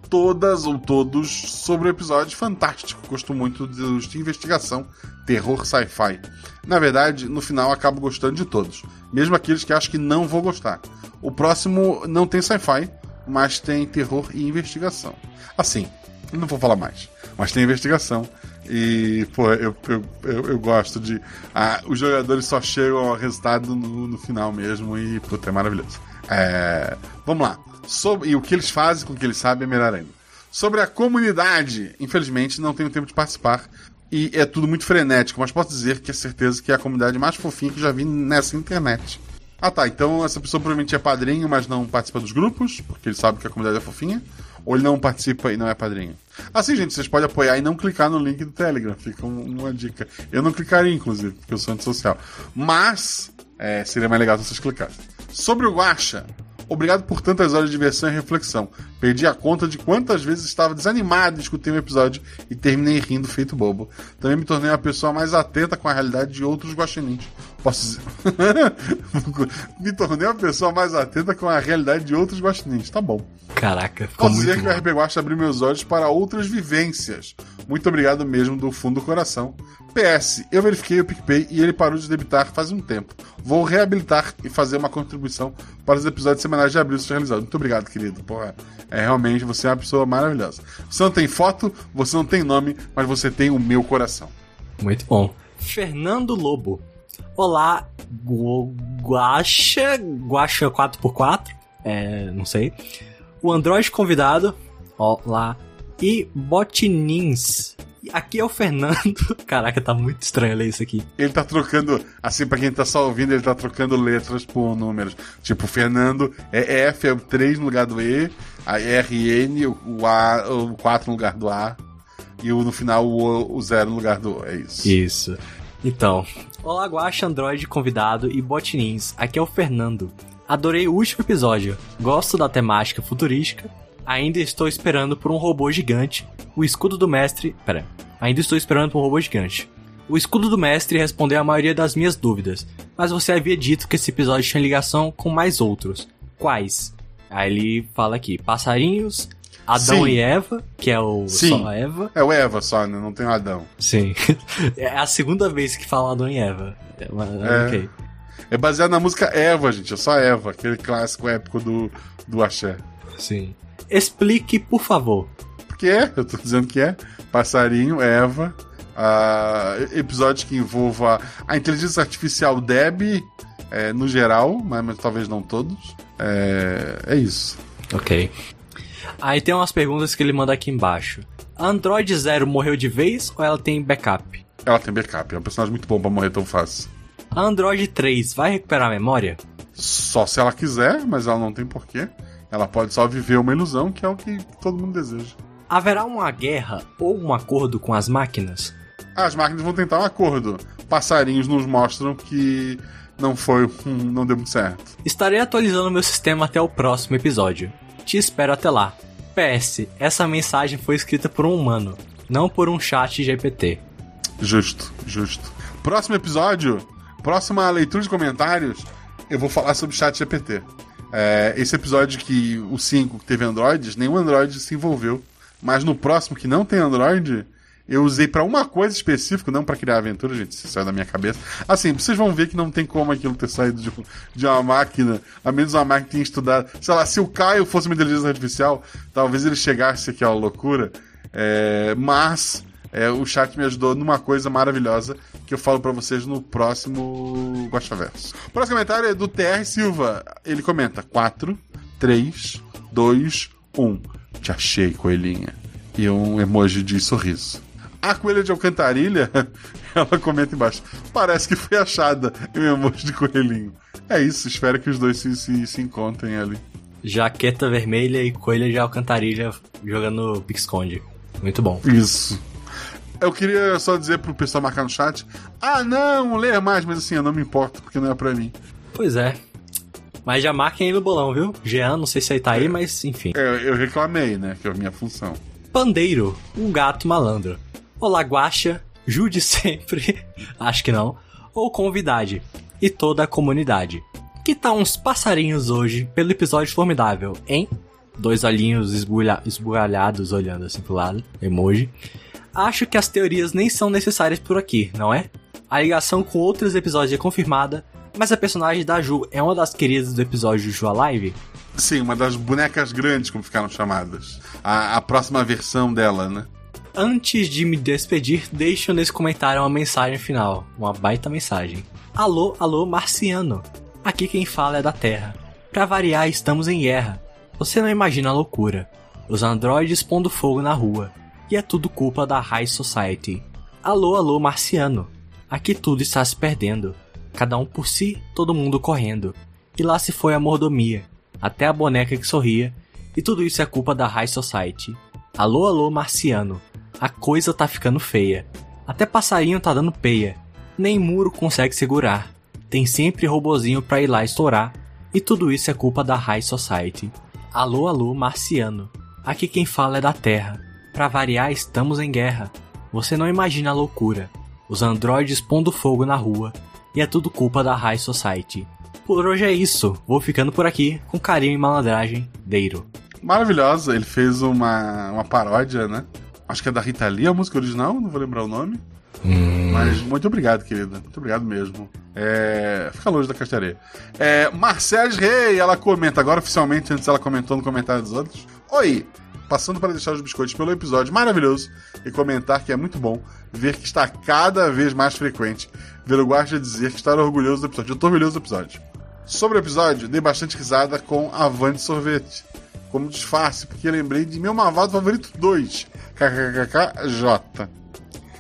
todas ou todos sobre o episódio fantástico. Gosto muito de investigação, terror, sci-fi. Na verdade, no final acabo gostando de todos, mesmo aqueles que acho que não vou gostar. O próximo não tem sci-fi, mas tem terror e investigação. Assim, não vou falar mais, mas tem investigação. E, pô, eu, eu, eu, eu gosto de. Ah, os jogadores só chegam ao resultado no, no final mesmo e, puta, é maravilhoso. É, vamos lá. Sobre, e o que eles fazem com o que eles sabem é melhor ainda. Sobre a comunidade, infelizmente não tenho tempo de participar e é tudo muito frenético, mas posso dizer que é certeza que é a comunidade mais fofinha que já vi nessa internet. Ah tá, então essa pessoa provavelmente é padrinho, mas não participa dos grupos, porque ele sabe que a comunidade é fofinha, ou ele não participa e não é padrinho. Assim, gente, vocês podem apoiar e não clicar no link do Telegram, fica um- uma dica. Eu não clicaria, inclusive, porque eu sou antissocial. Mas, é, seria mais legal se vocês clicassem. Sobre o Guacha, Obrigado por tantas horas de diversão e reflexão. Perdi a conta de quantas vezes estava desanimado de escutar um episódio e terminei rindo feito bobo. Também me tornei uma pessoa mais atenta com a realidade de outros guaxinins. Posso dizer... me tornei uma pessoa mais atenta com a realidade de outros guaxinins. Tá bom. Caraca, ficou Posso muito dizer que o bom. RP Guacha abriu meus olhos para outras vivências. Muito obrigado mesmo do fundo do coração. PS, eu verifiquei o PicPay e ele parou de debitar faz um tempo. Vou reabilitar e fazer uma contribuição para os episódios semanais de abril realizados. Muito obrigado, querido. Porra, é realmente você é uma pessoa maravilhosa. Você não tem foto, você não tem nome, mas você tem o meu coração. Muito bom. Fernando Lobo. Olá, Gu- Guaxa. Guaxa 4x4. É, não sei. O Android convidado. Olá. E Botinins. Aqui é o Fernando. Caraca, tá muito estranho ler isso aqui. Ele tá trocando, assim, pra quem tá só ouvindo, ele tá trocando letras por números. Tipo, Fernando é F, é o 3 no lugar do E, a RN, o, A, o 4 no lugar do A, e o, no final o, o 0 no lugar do O. É isso. Isso. Então, olá Guaxa, Android convidado e Botinins. Aqui é o Fernando. Adorei o último episódio. Gosto da temática futurística. Ainda estou esperando por um robô gigante. O escudo do mestre. Pera. Ainda estou esperando por um robô gigante. O escudo do mestre respondeu a maioria das minhas dúvidas, mas você havia dito que esse episódio tinha ligação com mais outros. Quais? Aí ele fala aqui: passarinhos, Adão Sim. e Eva, que é o Sim. só Eva. É o Eva só, né? Não tem o Adão. Sim. É a segunda vez que fala Adão e Eva. É, É. ok. É baseado na música Eva, gente. É só Eva, aquele clássico épico do, do Axé. Sim. Explique, por favor. Porque é, eu tô dizendo que é. Passarinho, Eva. ah, episódios que envolva a inteligência artificial Deb, é, no geral, mas, mas talvez não todos. É, é isso. Ok. Aí tem umas perguntas que ele manda aqui embaixo. Android Zero morreu de vez ou ela tem backup? Ela tem backup, é um personagem muito bom pra morrer tão fácil. A Android 3 vai recuperar a memória? Só se ela quiser, mas ela não tem porquê. Ela pode só viver uma ilusão, que é o que todo mundo deseja. Haverá uma guerra ou um acordo com as máquinas? As máquinas vão tentar um acordo. Passarinhos nos mostram que não foi, hum, não deu muito certo. Estarei atualizando meu sistema até o próximo episódio. Te espero até lá. PS, essa mensagem foi escrita por um humano, não por um chat GPT. Justo, justo. Próximo episódio, próxima leitura de comentários, eu vou falar sobre chat GPT. É, esse episódio que o 5 que teve androids, nenhum android se envolveu. Mas no próximo que não tem android, eu usei pra uma coisa específica, não pra criar aventura, gente, isso saiu da minha cabeça. Assim, vocês vão ver que não tem como aquilo ter saído de, de uma máquina, a menos uma máquina tenha estudado. Sei lá, se o Caio fosse uma inteligência artificial, talvez ele chegasse aqui à loucura. É, mas é, o chat me ajudou numa coisa maravilhosa que eu falo pra vocês no próximo Guaxaverso. O próximo comentário é do TR Silva. Ele comenta: 4, 3, 2, 1. Te achei, coelhinha. E um emoji de sorriso. A coelha de alcantarilha, ela comenta embaixo. Parece que foi achada em um emoji de coelhinho. É isso, espero que os dois se, se, se encontrem ali. Jaqueta vermelha e coelha de alcantarilha jogando pique-esconde. Muito bom. Isso. Eu queria só dizer pro pessoal marcar no chat: Ah, não, ler mais, mas assim, eu não me importo porque não é pra mim. Pois é. Mas já marquem aí no bolão, viu? Jean, não sei se aí tá aí, mas enfim. É, eu reclamei, né? Que é a minha função. Pandeiro, um gato malandro. Olá, Guaxa, Jude sempre, acho que não, ou convidade, e toda a comunidade. Que tal uns passarinhos hoje pelo episódio formidável, hein? Dois olhinhos esbulha- esbugalhados olhando assim pro lado, emoji. Acho que as teorias nem são necessárias por aqui, não é? A ligação com outros episódios é confirmada, mas a personagem da Ju é uma das queridas do episódio Ju Alive? Sim, uma das bonecas grandes, como ficaram chamadas. A, a próxima versão dela, né? Antes de me despedir, deixo nesse comentário uma mensagem final. Uma baita mensagem. Alô, alô, marciano. Aqui quem fala é da Terra. Pra variar, estamos em guerra. Você não imagina a loucura. Os androides pondo fogo na rua. E é tudo culpa da High Society. Alô, alô, marciano. Aqui tudo está se perdendo. Cada um por si, todo mundo correndo. E lá se foi a mordomia. Até a boneca que sorria. E tudo isso é culpa da High Society. Alô, alô, marciano. A coisa tá ficando feia. Até passarinho tá dando peia. Nem muro consegue segurar. Tem sempre robozinho pra ir lá estourar. E tudo isso é culpa da High Society. Alô, alô, marciano. Aqui quem fala é da Terra. Pra variar, estamos em guerra. Você não imagina a loucura. Os androides pondo fogo na rua. E é tudo culpa da High Society. Por hoje é isso. Vou ficando por aqui, com carinho e malandragem. Deiro. Maravilhosa. Ele fez uma, uma paródia, né? Acho que é da Rita Lee, a música original, não vou lembrar o nome. Mas muito obrigado, querida. Muito obrigado mesmo. É... Fica longe da castareia. É... Marcelles Rey, ela comenta agora oficialmente, antes ela comentou no comentário dos outros. Oi! Passando para deixar os biscoitos pelo episódio maravilhoso e comentar que é muito bom ver que está cada vez mais frequente ver o Guaxa dizer que está orgulhoso do episódio. Eu estou orgulhoso do episódio. Sobre o episódio, dei bastante risada com a van de sorvete. Como disfarce, porque lembrei de meu malvado favorito 2. KKKKJ.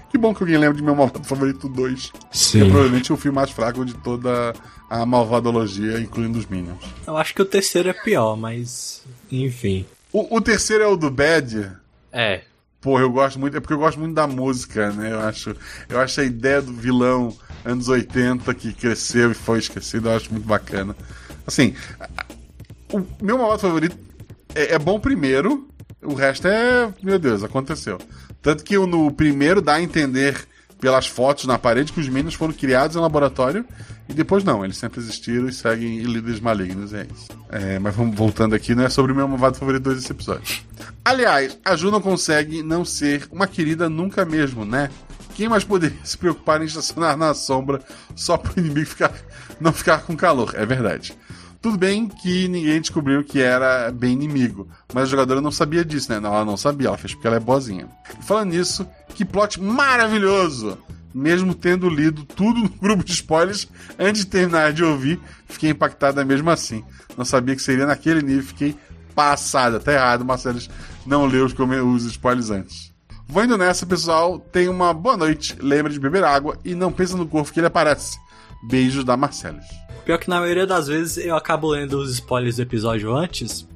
Que bom que alguém lembra de meu malvado favorito 2. Que é provavelmente o filme mais fraco de toda a malvadologia, incluindo os Minions. Eu acho que o terceiro é pior, mas. Enfim. O, o terceiro é o do Bad. É. Porra, eu gosto muito. É porque eu gosto muito da música, né? Eu acho, eu acho a ideia do vilão anos 80 que cresceu e foi esquecido, eu acho muito bacana. Assim, o meu malvado favorito é, é bom primeiro, o resto é. Meu Deus, aconteceu. Tanto que o- no primeiro dá a entender pelas fotos na parede que os Minions foram criados em laboratório e depois não, eles sempre existiram e seguem líderes malignos, é isso. É, mas vamos voltando aqui, não é sobre o meu malvado favorito desse episódio. Aliás, a Ju não consegue não ser uma querida nunca mesmo, né? Quem mais poderia se preocupar em estacionar na sombra só para o inimigo ficar, não ficar com calor? É verdade. Tudo bem que ninguém descobriu que era bem inimigo, mas a jogadora não sabia disso, né? Não, ela não sabia, ela fez porque ela é boazinha. Falando nisso, que plot maravilhoso! Mesmo tendo lido tudo no grupo de spoilers antes de terminar de ouvir, fiquei impactada mesmo assim. Não sabia que seria naquele nível, fiquei passada. Tá errado, Marcelo não leu os, spoilers antes. Vou indo nessa, pessoal. Tenha uma boa noite. Lembra de beber água e não pensa no corpo que ele aparece. Beijos da Marcelos. Pior que na maioria das vezes eu acabo lendo os spoilers do episódio antes,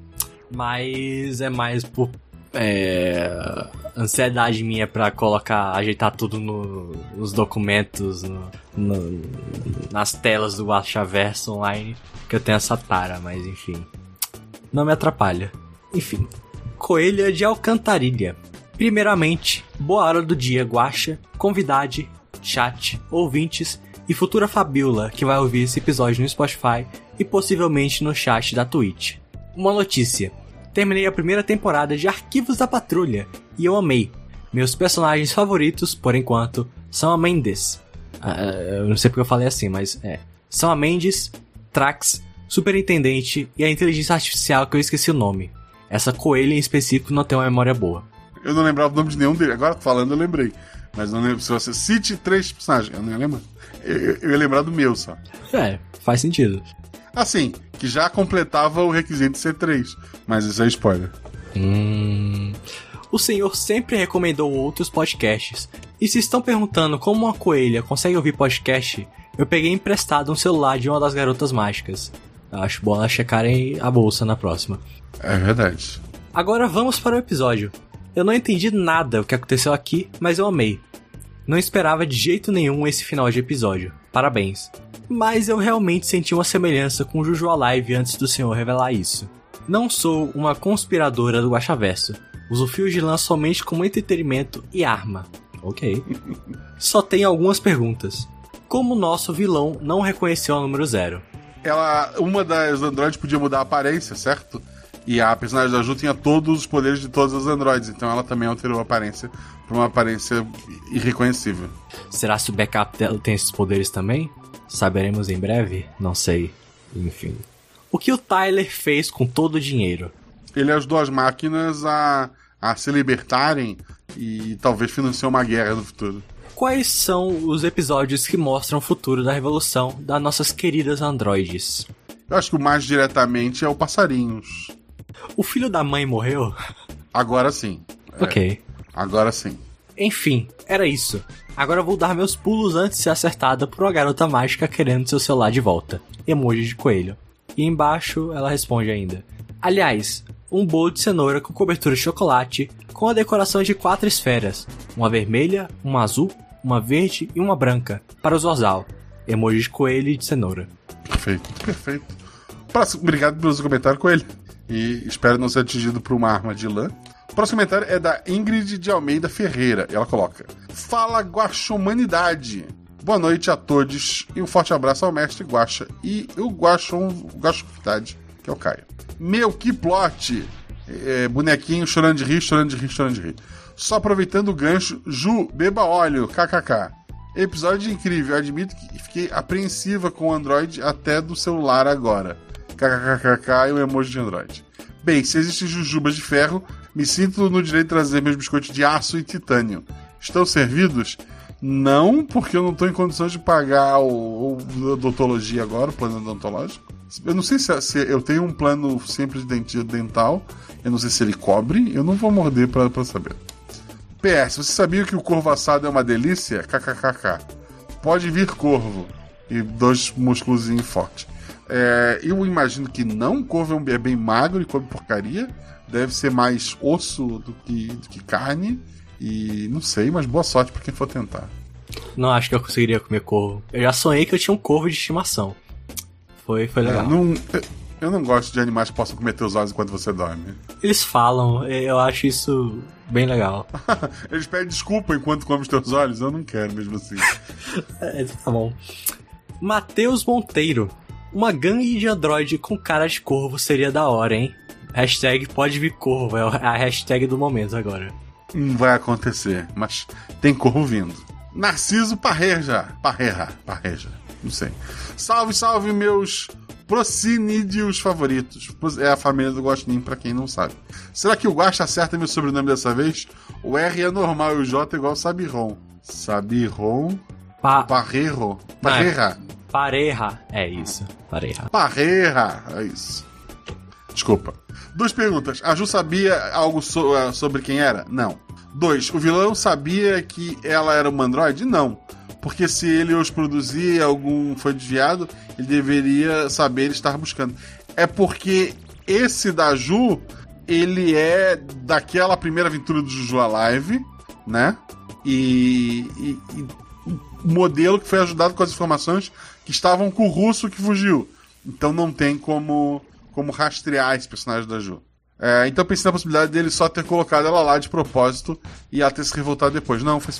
mas é mais por é, ansiedade minha para colocar, ajeitar tudo no, nos documentos, no, no, nas telas do Guachaverso online, que eu tenho essa tara, mas enfim. Não me atrapalha. Enfim. Coelha de Alcantarilha. Primeiramente, boa hora do dia, Guacha, convidade, chat, ouvintes e futura Fabiola que vai ouvir esse episódio no Spotify e possivelmente no chat da Twitch. Uma notícia: terminei a primeira temporada de Arquivos da Patrulha e eu amei. Meus personagens favoritos, por enquanto, são a Mendes. Uh, eu não sei porque eu falei assim, mas é. São a Mendes, Trax, Superintendente e a inteligência artificial que eu esqueci o nome. Essa coelha em específico não tem uma memória boa. Eu não lembrava o nome de nenhum deles. Agora falando eu lembrei. Mas não lembro. Se você cite três personagens, eu não ia lembrar. Eu, eu ia lembrar do meu só. É, faz sentido. Assim, que já completava o requisito de ser três. Mas isso é spoiler. Hum. O senhor sempre recomendou outros podcasts. E se estão perguntando como uma coelha consegue ouvir podcast, eu peguei emprestado um celular de uma das garotas mágicas. Acho bom elas checarem a bolsa na próxima. É verdade. Agora vamos para o episódio. Eu não entendi nada o que aconteceu aqui, mas eu amei. Não esperava de jeito nenhum esse final de episódio. Parabéns. Mas eu realmente senti uma semelhança com o Juju Alive antes do senhor revelar isso. Não sou uma conspiradora do Guaxaverso. Uso fios de lã somente como entretenimento e arma. Ok. Só tenho algumas perguntas. Como nosso vilão não reconheceu o número zero? Ela, uma das androides podia mudar a aparência, certo? E a personagem da Ju tinha todos os poderes de todos os androides, então ela também alterou a aparência para uma aparência irreconhecível. Será que o backup dela tem esses poderes também? Saberemos em breve? Não sei. Enfim. O que o Tyler fez com todo o dinheiro? Ele ajudou as máquinas a, a se libertarem e talvez financiar uma guerra no futuro. Quais são os episódios que mostram o futuro da revolução das nossas queridas androides? Eu acho que o mais diretamente é o Passarinhos. O filho da mãe morreu? Agora sim. É. Ok. Agora sim. Enfim, era isso. Agora vou dar meus pulos antes de ser acertada por uma garota mágica querendo seu celular de volta. Emoji de coelho. E embaixo ela responde ainda. Aliás, um bolo de cenoura com cobertura de chocolate, com a decoração de quatro esferas: uma vermelha, uma azul, uma verde e uma branca, para o Zorzal. Emoji de coelho e de cenoura. Perfeito, perfeito. Obrigado pelo seu comentário, coelho e espero não ser atingido por uma arma de lã. O próximo comentário é da Ingrid de Almeida Ferreira. Ela coloca: Fala Guaxomanidade. Boa noite a todos e um forte abraço ao mestre Guaxa e o Guaxon, Guaxomanidade, que é o Caio. Meu, que plot! É, bonequinho chorando de rir, chorando de rir, chorando de rir. Só aproveitando o gancho, Ju, beba óleo, kkk. Episódio incrível, admito que fiquei apreensiva com o Android até do celular agora kkkk e um emoji de Android. Bem, se existem jujubas de ferro, me sinto no direito de trazer meus biscoitos de aço e titânio. Estão servidos? Não, porque eu não estou em condições de pagar o, o odontologia agora, o plano odontológico. Eu não sei se, se, eu tenho um plano simples de dental, eu não sei se ele cobre, eu não vou morder para saber. PS, você sabia que o corvo assado é uma delícia? KKKK. Pode vir corvo. E dois músculos fortes. É, eu imagino que não, couve é bem magro e come porcaria. Deve ser mais osso do que, do que carne. E não sei, mas boa sorte para quem for tentar. Não acho que eu conseguiria comer corvo. Eu já sonhei que eu tinha um corvo de estimação. Foi, foi legal. É, não, eu não gosto de animais que possam comer teus olhos enquanto você dorme. Eles falam, eu acho isso bem legal. Eles pedem desculpa enquanto comem os teus olhos? Eu não quero mesmo assim. é, tá bom. Matheus Monteiro uma gangue de android com cara de corvo seria da hora, hein? Hashtag pode vir corvo, é a hashtag do momento agora. Não vai acontecer, mas tem corvo vindo. Narciso Parreja. Parreja. Parreja. Não sei. Salve, salve, meus procinídeos favoritos. É a família do Guaxinim, pra quem não sabe. Será que o Guaxa acerta meu sobrenome dessa vez? O R é normal e o J é igual Sabiron. Sabiron. Pa Parreiro. Parreira. Pareja. É isso. Pareja. Parreira. É isso. Desculpa. Duas perguntas. A Ju sabia algo so- eh, sobre quem era? Não. Dois. O vilão sabia que ela era uma androide? Não. Porque se ele os produzia algum foi desviado, ele deveria saber estar buscando. É porque esse da Ju, ele é daquela primeira aventura do Juju Alive, né? E, e, e modelo que foi ajudado com as informações que estavam com o russo que fugiu. Então não tem como, como rastrear esse personagem da Ju. É, então pensei na possibilidade dele só ter colocado ela lá de propósito e ela ter se revoltado depois. Não, foi,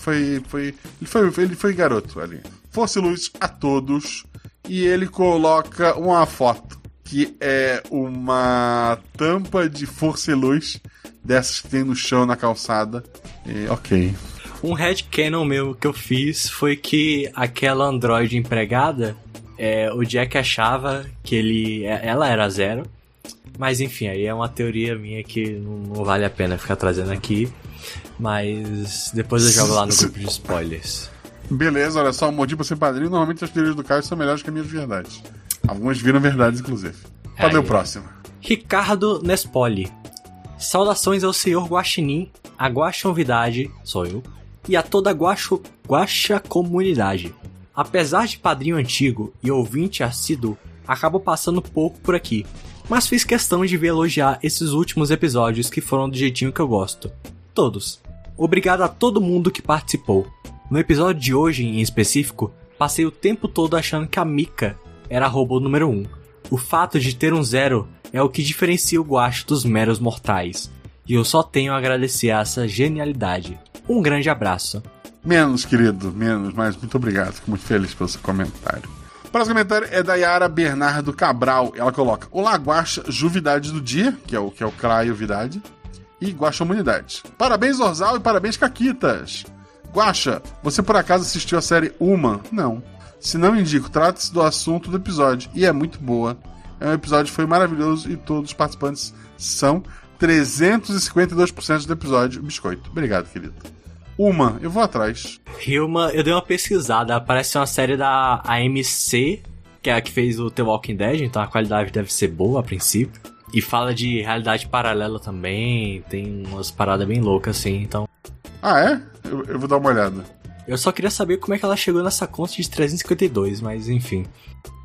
foi, foi, ele, foi ele foi garoto ali. Fosse luz a todos. E ele coloca uma foto que é uma tampa de força e luz dessas que tem no chão na calçada. E, ok. Um headcanon meu que eu fiz foi que aquela androide empregada, é, o Jack achava que ele, é- ela era zero. Mas enfim, aí é uma teoria minha que não, não vale a pena ficar trazendo aqui. Mas depois eu jogo lá no grupo de spoilers. Beleza, olha só, motivo pra ser padrinho. Normalmente as teorias do Caio são melhores que as minhas verdades. Algumas viram verdades, inclusive. Cadê Aí. o próximo? Ricardo Nespoli. Saudações ao senhor Guaxinim, a Guaxonvidade, sou eu, e a toda a Guaxo, Guaxa comunidade. Apesar de padrinho antigo e ouvinte assíduo, acabo passando pouco por aqui, mas fiz questão de vir elogiar esses últimos episódios que foram do jeitinho que eu gosto. Todos. Obrigado a todo mundo que participou. No episódio de hoje, em específico, passei o tempo todo achando que a Mika era a robô número 1. O fato de ter um zero é o que diferencia o Guacho dos meros mortais. E eu só tenho a agradecer a essa genialidade. Um grande abraço. Menos, querido, menos, mas muito obrigado. Fico muito feliz pelo seu comentário. O próximo comentário é da Yara Bernardo Cabral. Ela coloca: Olá, Guaxa, Juvidade do Dia, que é o que é o Craio Vidade, e Guaxa Humanidade. Parabéns, Orzal, e parabéns, Caquitas. Guaxa, você por acaso assistiu a série Uma? Não. Se não indico, trata-se do assunto do episódio, e é muito boa. É um episódio foi maravilhoso e todos os participantes são 352% do episódio. Biscoito. Obrigado, querido. Uma, eu vou atrás. Hilma, eu dei uma pesquisada, parece uma série da AMC, que é a que fez o The Walking Dead, então a qualidade deve ser boa a princípio. E fala de realidade paralela também, tem umas paradas bem loucas assim, então. Ah, é? Eu, eu vou dar uma olhada. Eu só queria saber como é que ela chegou nessa conta de 352, mas enfim.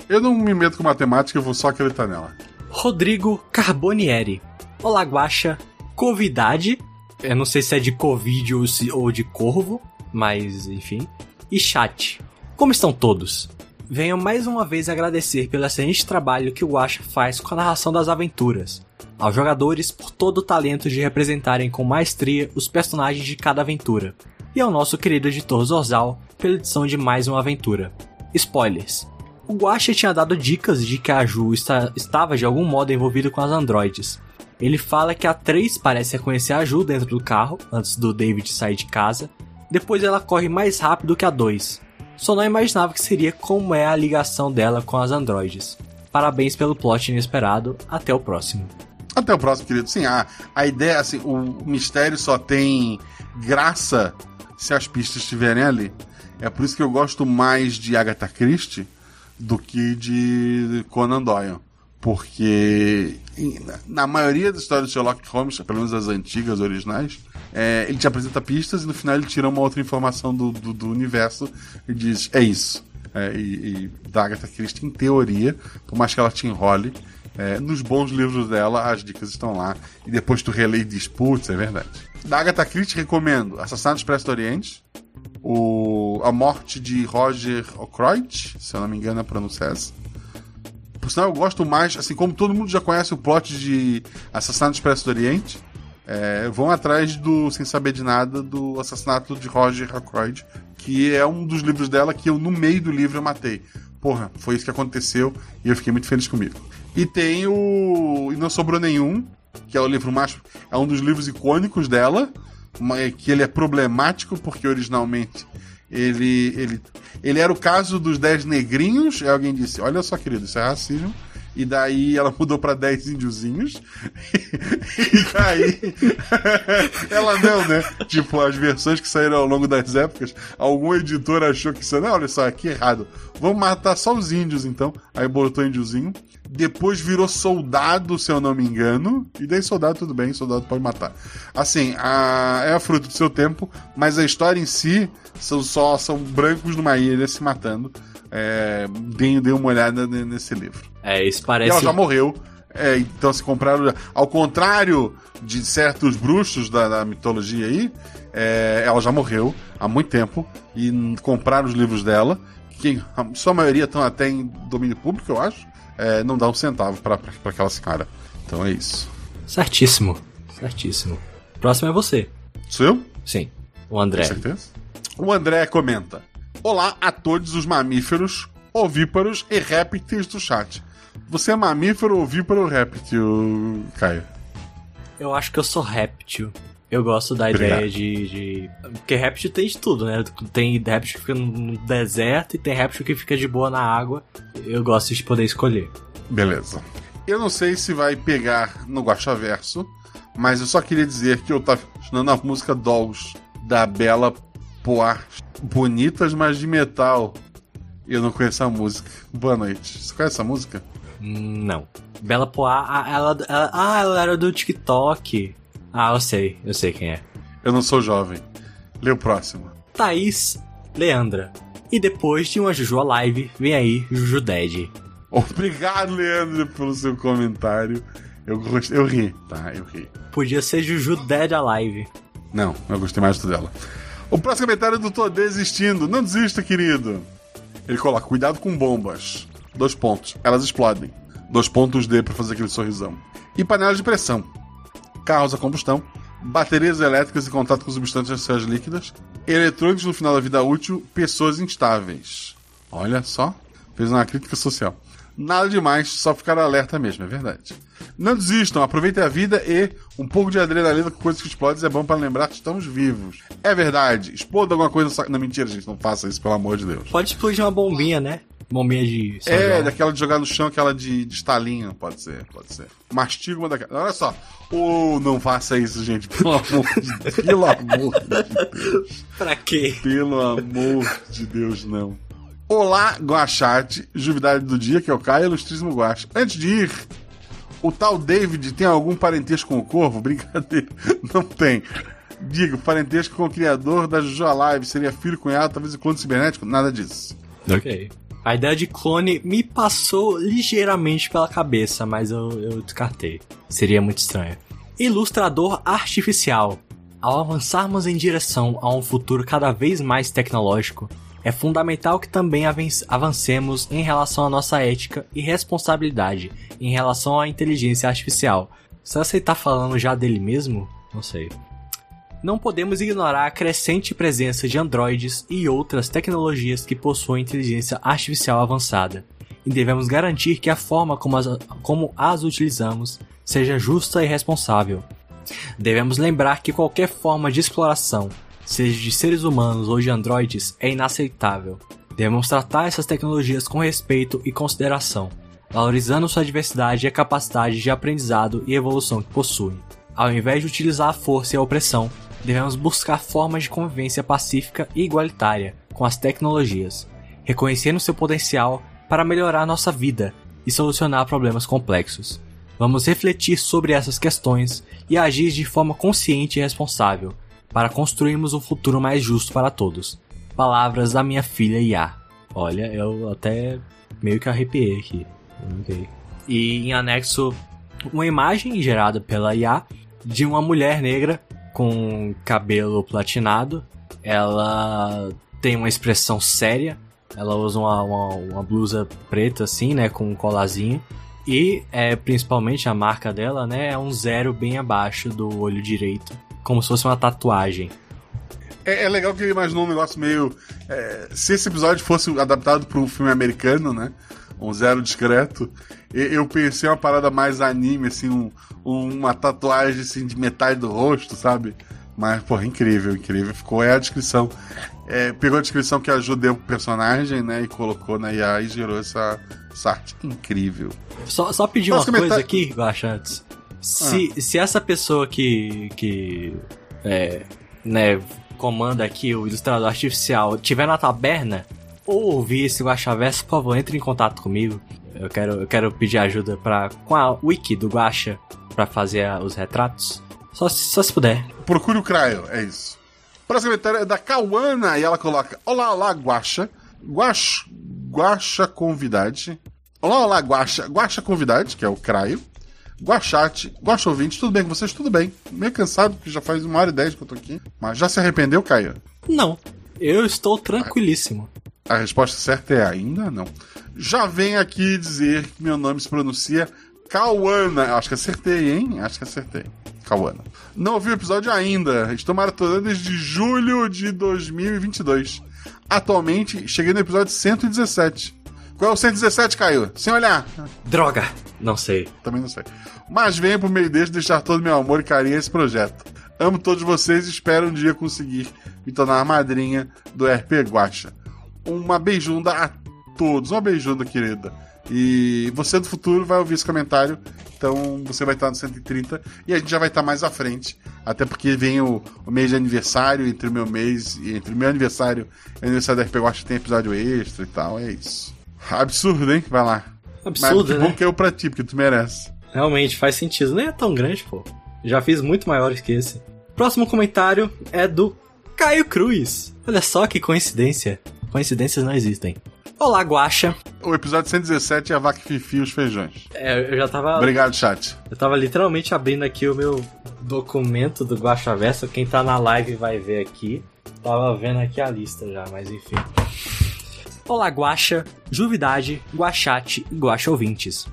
Eu não me meto com matemática, eu vou só acreditar nela. Rodrigo Carbonieri. Olá, Guaxa. Covidade. Eu não sei se é de Covid ou, se- ou de Corvo, mas enfim. E chat. Como estão todos? Venho mais uma vez agradecer pelo excelente trabalho que o Guaxa faz com a narração das aventuras. Aos jogadores por todo o talento de representarem com maestria os personagens de cada aventura. E ao nosso querido editor Zorzal pela edição de mais uma aventura. Spoilers. O Guaxa tinha dado dicas de que a Ju está- estava de algum modo envolvida com as androides. Ele fala que a 3 parece reconhecer a Ju dentro do carro, antes do David sair de casa. Depois ela corre mais rápido que a 2. Só não imaginava que seria como é a ligação dela com as androides. Parabéns pelo plot inesperado. Até o próximo. Até o próximo, querido. Sim, a, a ideia, assim, o mistério só tem graça se as pistas estiverem ali. É por isso que eu gosto mais de Agatha Christie do que de Conan Doyle. Porque na- maioria das histórias de Sherlock Holmes, pelo menos as antigas, originais, é, ele te apresenta pistas e no final ele tira uma outra informação do, do, do universo e diz, é isso. É, e, e da Agatha Christie, em teoria, por mais que ela te enrole, é, nos bons livros dela, as dicas estão lá. E depois tu relê e diz, putz, é verdade. Da Agatha Christie, recomendo Assassinato Expresso do Oriente, o, A Morte de Roger Ackroyd, se eu não me engano a pronúncia essa. Por sinal, eu gosto mais, assim como todo mundo já conhece o plot de Assassinato Expresso do Oriente, é, vão atrás do Sem Saber de Nada, do Assassinato de Roger Ackroyd, que é um dos livros dela que eu, no meio do livro, eu matei. Porra, foi isso que aconteceu e eu fiquei muito feliz comigo. E tem o. E não sobrou nenhum, que é o livro mais. É um dos livros icônicos dela, que ele é problemático porque originalmente ele, ele, ele era o caso dos 10 negrinhos. Alguém disse: Olha só, querido, isso é racismo. E daí ela mudou pra 10 índiozinhos. e daí. ela não, né? Tipo, as versões que saíram ao longo das épocas, algum editor achou que isso. Não, olha só, aqui errado. Vamos matar só os índios então. Aí botou índiozinho. Depois virou soldado, se eu não me engano. E daí soldado, tudo bem, soldado pode matar. Assim, a... é fruto do seu tempo, mas a história em si são só são brancos numa ilha se matando. É, uma olhada nesse livro. É, isso E parece. ela já morreu. É, então se compraram. Ao contrário de certos bruxos da, da mitologia aí, é, ela já morreu há muito tempo. E compraram os livros dela, que a sua maioria estão até em domínio público, eu acho. É, não dá um centavo pra aquela senhora. Então é isso. Certíssimo. Certíssimo. Próximo é você. Sou eu? Sim. O Com André. certeza. O André comenta: Olá a todos os mamíferos, ovíparos e répteis do chat. Você é mamífero, ovíparo ou réptil, Caio? Eu acho que eu sou réptil. Eu gosto da Obrigado. ideia de, de. Porque réptil tem de tudo, né? Tem réptil que fica no deserto e tem réptil que fica de boa na água. Eu gosto de poder escolher. Beleza. Eu não sei se vai pegar no Guaxaverso, mas eu só queria dizer que eu tava estudando a música Dolls da Bela Poar. Bonitas, mas de metal. Eu não conheço a música. Boa noite. Você conhece essa música? Não. Bela Poá, ela, ela, ah, ela era do TikTok. Ah, eu sei, eu sei quem é. Eu não sou jovem. Lê o próximo. Thaís Leandra. E depois de uma Juju Live, vem aí Juju Dead. Obrigado, Leandro, pelo seu comentário. Eu, gostei, eu ri, tá? Eu ri. Podia ser Juju Dead Alive. Não, eu gostei mais do dela. O próximo comentário é do Tô Desistindo. Não desista, querido. Ele coloca, cuidado com bombas. Dois pontos. Elas explodem. Dois pontos D pra fazer aquele sorrisão. E panelas de pressão. Carros a combustão. Baterias elétricas em contato com substâncias líquidas. Eletrônicos no final da vida útil. Pessoas instáveis. Olha só. Fez uma crítica social. Nada demais, só ficar alerta mesmo, é verdade. Não desistam, aproveitem a vida e um pouco de adrenalina com coisas que explodem é bom para lembrar que estamos vivos. É verdade, exploda alguma coisa. Sa... Não, mentira, gente, não faça isso, pelo amor de Deus. Pode explodir uma bombinha, né? Bombinha de. É, João. daquela de jogar no chão, aquela de, de estalinho, pode ser, pode ser. Mastiga uma daquelas. Olha só. Ou não faça isso, gente, pelo amor de Deus. Pelo amor de Deus. Pra quê? Pelo amor de Deus, não. Olá, Guachate, juvidade do dia, que é o Caio Ilustríssimo Guacha. Antes de ir, o tal David tem algum parentesco com o Corvo? Brincadeira, não tem. Digo, parentesco com o criador da Juju Live, seria filho, cunhado, talvez o clone cibernético? Nada disso. Ok. A ideia de clone me passou ligeiramente pela cabeça, mas eu, eu descartei. Seria muito estranho. Ilustrador artificial. Ao avançarmos em direção a um futuro cada vez mais tecnológico, é fundamental que também avan- avancemos em relação à nossa ética e responsabilidade em relação à inteligência artificial. Será que ele tá falando já dele mesmo? Não sei. Não podemos ignorar a crescente presença de androides e outras tecnologias que possuem inteligência artificial avançada, e devemos garantir que a forma como as, como as utilizamos seja justa e responsável. Devemos lembrar que qualquer forma de exploração, seja de seres humanos ou de androides, é inaceitável. Devemos tratar essas tecnologias com respeito e consideração, valorizando sua diversidade e a capacidade de aprendizado e evolução que possuem. Ao invés de utilizar a força e a opressão, devemos buscar formas de convivência pacífica e igualitária com as tecnologias, reconhecendo seu potencial para melhorar nossa vida e solucionar problemas complexos. Vamos refletir sobre essas questões e agir de forma consciente e responsável para construirmos um futuro mais justo para todos. Palavras da minha filha Iá. Olha, eu até meio que arrepiei aqui. Ok. E em anexo, uma imagem gerada pela IA de uma mulher negra com cabelo platinado. Ela tem uma expressão séria. Ela usa uma, uma, uma blusa preta, assim, né? Com um colazinho. E é, principalmente a marca dela, né? É um zero bem abaixo do olho direito. Como se fosse uma tatuagem. É, é legal que ele imaginou um negócio meio. é, se esse episódio fosse adaptado para um filme americano, né? um zero discreto, eu pensei uma parada mais anime, assim, um- uma tatuagem assim, de metade do rosto, sabe? Mas, porra, incrível, incrível. Ficou é a descrição. É, pegou a descrição que ajuda o personagem, né? E colocou na IA e gerou essa, essa arte incrível. Só, só pedir uma coisa comentar? aqui, Guaxa, antes. Se, se essa pessoa que, que é, né, comanda aqui o ilustrador artificial tiver na taberna ou ouvir esse Guaxaverso, por favor, entre em contato comigo. Eu quero, eu quero pedir ajuda pra, com a wiki do Guaxa pra fazer a- os retratos. Só, se- só se puder. Procure o Craio, é isso. Próximo comentário é da Cauana e ela coloca: Olá, olá, Guaxa. Guax, Guaxa convidade. Olá, olá, Guaxa. Guaxa convidade, que é o Craio. Guaxate, Guaxa ouvinte, tudo bem com vocês? Tudo bem. Meio cansado, porque já faz uma hora e dez que eu tô aqui. Mas já se arrependeu, Caio? Não, eu estou tranquilíssimo. A resposta certa é ainda não. Já vem aqui dizer que meu nome se pronuncia Cauana. Acho que acertei, hein? Acho que acertei. Cauana. Não ouvi o episódio ainda. Estou maratonando desde julho de 2022. Atualmente, cheguei no episódio 117. Qual é o 117, Caio? Sem olhar. Droga! Não sei. Também não sei. Mas venho por meio deste deixar todo meu amor e carinho a esse projeto. Amo todos vocês e espero um dia conseguir me tornar a madrinha do RP Guacha. Uma beijunda a todos. Uma beijunda, querida. E você do futuro vai ouvir esse comentário. Então você vai estar no 130 e a gente já vai estar mais à frente. Até porque vem o, o mês de aniversário, entre o meu mês e entre o meu aniversário e o aniversário do RP Guacha tem episódio extra e tal. É isso. Absurdo, hein? Vai lá. Absurdo, Mas que né? bom que eu pra ti, porque tu merece. Realmente faz sentido. Nem é tão grande, pô. Já fiz muito maiores que esse. Próximo comentário é do Caio Cruz. Olha só que coincidência. Coincidências não existem. Olá, Guaxa. O episódio 117 é a vaca que fifia os feijões. É, eu já tava. Obrigado, chat. Eu tava literalmente abrindo aqui o meu documento do Guaxa Verso. Quem tá na live vai ver aqui. Tava vendo aqui a lista já, mas enfim. Olá, Guaxa, Juvidade, Guaxate e Guaxa ouvintes.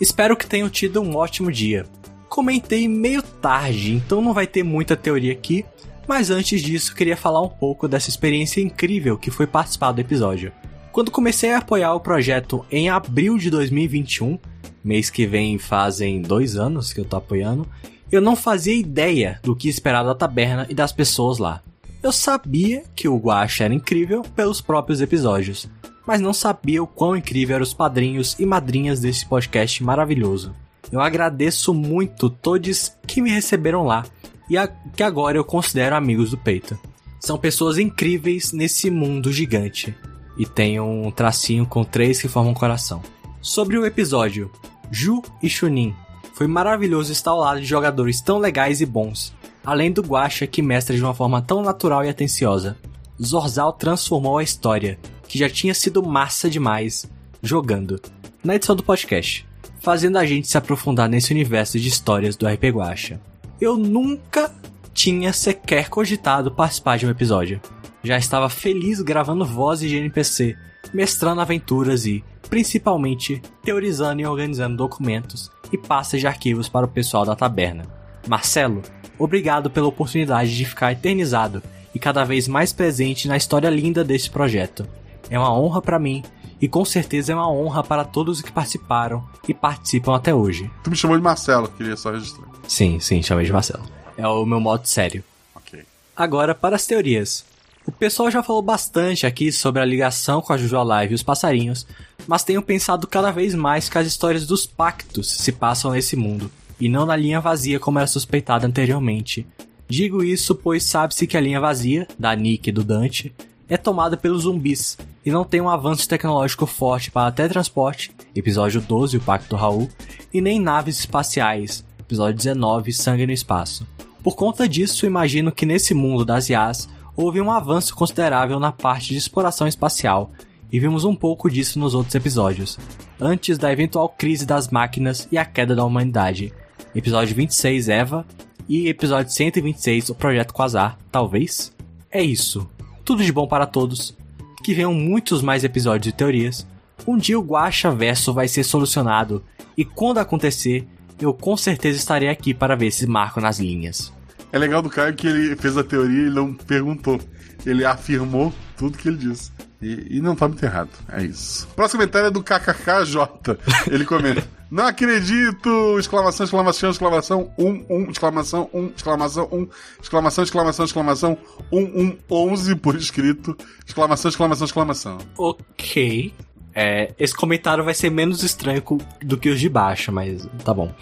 Espero que tenham tido um ótimo dia. Comentei meio tarde, então não vai ter muita teoria aqui, mas antes disso queria falar um pouco dessa experiência incrível que foi participar do episódio. Quando comecei a apoiar o projeto em abril de 2021, mês que vem fazem dois anos que eu tô apoiando, eu não fazia ideia do que esperar da taberna e das pessoas lá. Eu sabia que o Guacha era incrível pelos próprios episódios, mas não sabia o quão incrível eram os padrinhos e madrinhas desse podcast maravilhoso. Eu agradeço muito todos que me receberam lá e a, que agora eu considero amigos do peito. São pessoas incríveis nesse mundo gigante e tem um tracinho com três que formam um coração. Sobre o episódio, Ju e Chunin. Foi maravilhoso estar ao lado de jogadores tão legais e bons, além do Guacha que mestra de uma forma tão natural e atenciosa. Zorzal transformou a história, que já tinha sido massa demais, jogando, na edição do podcast, fazendo a gente se aprofundar nesse universo de histórias do RP Guacha. Eu nunca tinha sequer cogitado participar de um episódio. Já estava feliz gravando vozes de NPC, mestrando aventuras e, principalmente, teorizando e organizando documentos e pastas de arquivos para o pessoal da taberna. Marcelo, obrigado pela oportunidade de ficar eternizado e cada vez mais presente na história linda desse projeto. É uma honra para mim e com certeza é uma honra para todos os que participaram e participam até hoje. Tu me chamou de Marcelo, queria só registrar. Sim, sim, chamei de Marcelo. É o meu modo sério. Ok. Agora para as teorias. O pessoal já falou bastante aqui sobre a ligação com a Juju Live e os passarinhos, mas tenho pensado cada vez mais que as histórias dos pactos se passam nesse mundo, e não na linha vazia como era suspeitado anteriormente. Digo isso pois sabe-se que a linha vazia, da Nick e do Dante, é tomada pelos zumbis, e não tem um avanço tecnológico forte para teletransporte, episódio 12, o Pacto Raul, e nem naves espaciais, episódio 19, Sangue no Espaço. Por conta disso, imagino que nesse mundo das IAs houve um avanço considerável na parte de exploração espacial, e vimos um pouco disso nos outros episódios, antes da eventual crise das máquinas e a queda da humanidade. Episódio 26, Eva, e episódio 126, o Projeto Quasar, talvez? É isso. Tudo de bom para todos. Que venham muitos mais episódios e teorias. Um dia o Guacha Verso vai ser solucionado, e quando acontecer, eu com certeza estarei aqui para ver se marco nas linhas. É legal do Caio que ele fez a teoria e não perguntou. Ele afirmou tudo que ele disse. E, e não tá muito errado. É isso. Próximo comentário é do KKKJ. Ele comenta. Não acredito! Exclamação, exclamação, exclamação, um, um, exclamação, um, exclamação, um, exclamação, exclamação, exclamação, um, um, onze por escrito, exclamação, exclamação, exclamação. Ok. É, esse comentário vai ser menos estranho do que os de baixo, mas tá bom.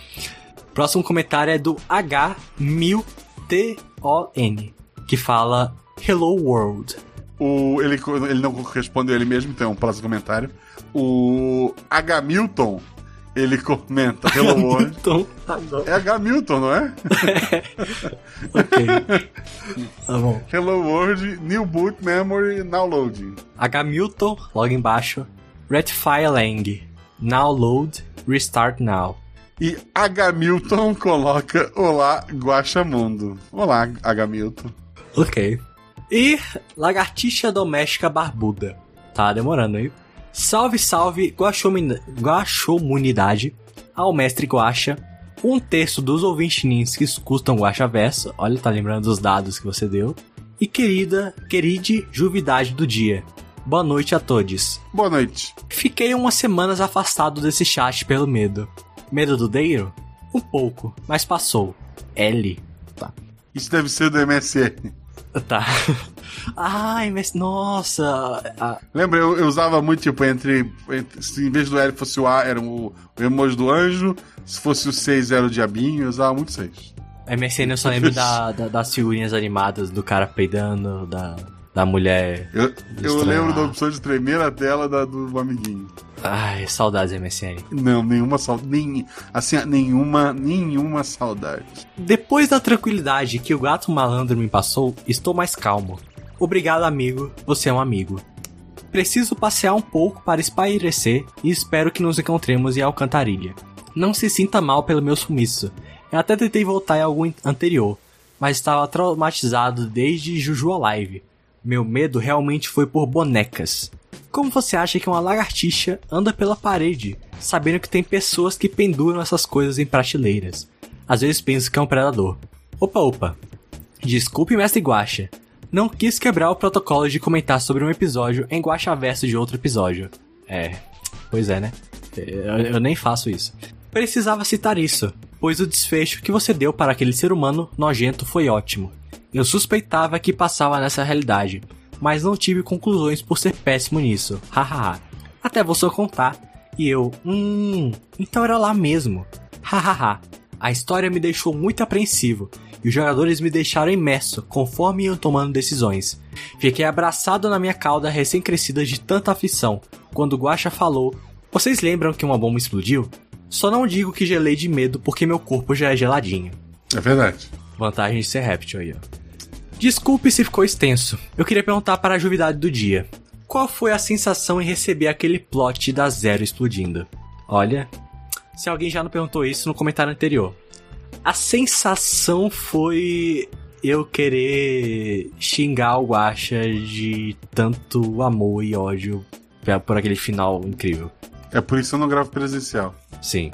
Próximo comentário é do H1000TON, que fala Hello World. O, ele, ele não respondeu ele mesmo, então é um próximo comentário. O H. Milton, ele comenta Hello World. Então, É H. Milton, não é? ok. tá bom. Hello World, New Boot Memory Now Loading. H. Milton, logo embaixo. Rectify Lang. Now load. Restart now. E H. Milton coloca Olá, Guaxamundo. Olá, H. Milton. Ok. E Lagartixa Doméstica Barbuda. Tá demorando aí. Salve, salve, Guaxomunidade. Ao mestre Guaxa. Um terço dos ouvintes que escutam Guaxa Verso. Olha, tá lembrando dos dados que você deu. E querida, queride juvidade do dia. Boa noite a todos. Boa noite. Fiquei umas semanas afastado desse chat pelo medo. Medo do Deiro? Um pouco, mas passou. L. Tá. Isso deve ser do MSN. Tá. Ai, mas nossa. Ah, Lembra, eu, eu usava muito, tipo, entre, entre- Se em vez do L fosse o A, era o, o emoji do anjo. Se fosse o 6, era o diabinho. Eu usava muito 6. MSN eu só lembro da, da- das figurinhas animadas do cara peidando, da, da mulher. Eu, eu lembro da opção de tremer a tela da, do amiguinho. Ai, saudades MSN. Não, nenhuma saudade. Nem, assim, nenhuma, nenhuma saudade. Depois da tranquilidade que o gato malandro me passou, estou mais calmo. Obrigado, amigo. Você é um amigo. Preciso passear um pouco para espairecer e espero que nos encontremos em Alcantarilha. Não se sinta mal pelo meu sumiço. Eu até tentei voltar em algum anterior, mas estava traumatizado desde Juju Alive. Meu medo realmente foi por bonecas. Como você acha que uma lagartixa anda pela parede, sabendo que tem pessoas que penduram essas coisas em prateleiras? Às vezes penso que é um predador. Opa, opa. Desculpe, mestre Guaxa. Não quis quebrar o protocolo de comentar sobre um episódio em Guaxa Verso de outro episódio. É, pois é, né? Eu, eu nem faço isso. Precisava citar isso, pois o desfecho que você deu para aquele ser humano nojento foi ótimo. Eu suspeitava que passava nessa realidade, mas não tive conclusões por ser péssimo nisso. Hahaha. Até você contar. E eu, hum, então era lá mesmo. Hahaha. A história me deixou muito apreensivo e os jogadores me deixaram imerso conforme iam tomando decisões. Fiquei abraçado na minha cauda recém-crescida de tanta aflição quando o Guaxa falou: Vocês lembram que uma bomba explodiu? Só não digo que gelei de medo porque meu corpo já é geladinho. É verdade. Vantagem de ser réptil aí, ó. Desculpe se ficou extenso. Eu queria perguntar para a juvidade do dia. Qual foi a sensação em receber aquele plot da Zero explodindo? Olha, se alguém já não perguntou isso no comentário anterior. A sensação foi eu querer xingar o Guaxa de tanto amor e ódio por aquele final incrível. É por isso que eu não gravo presencial. Sim,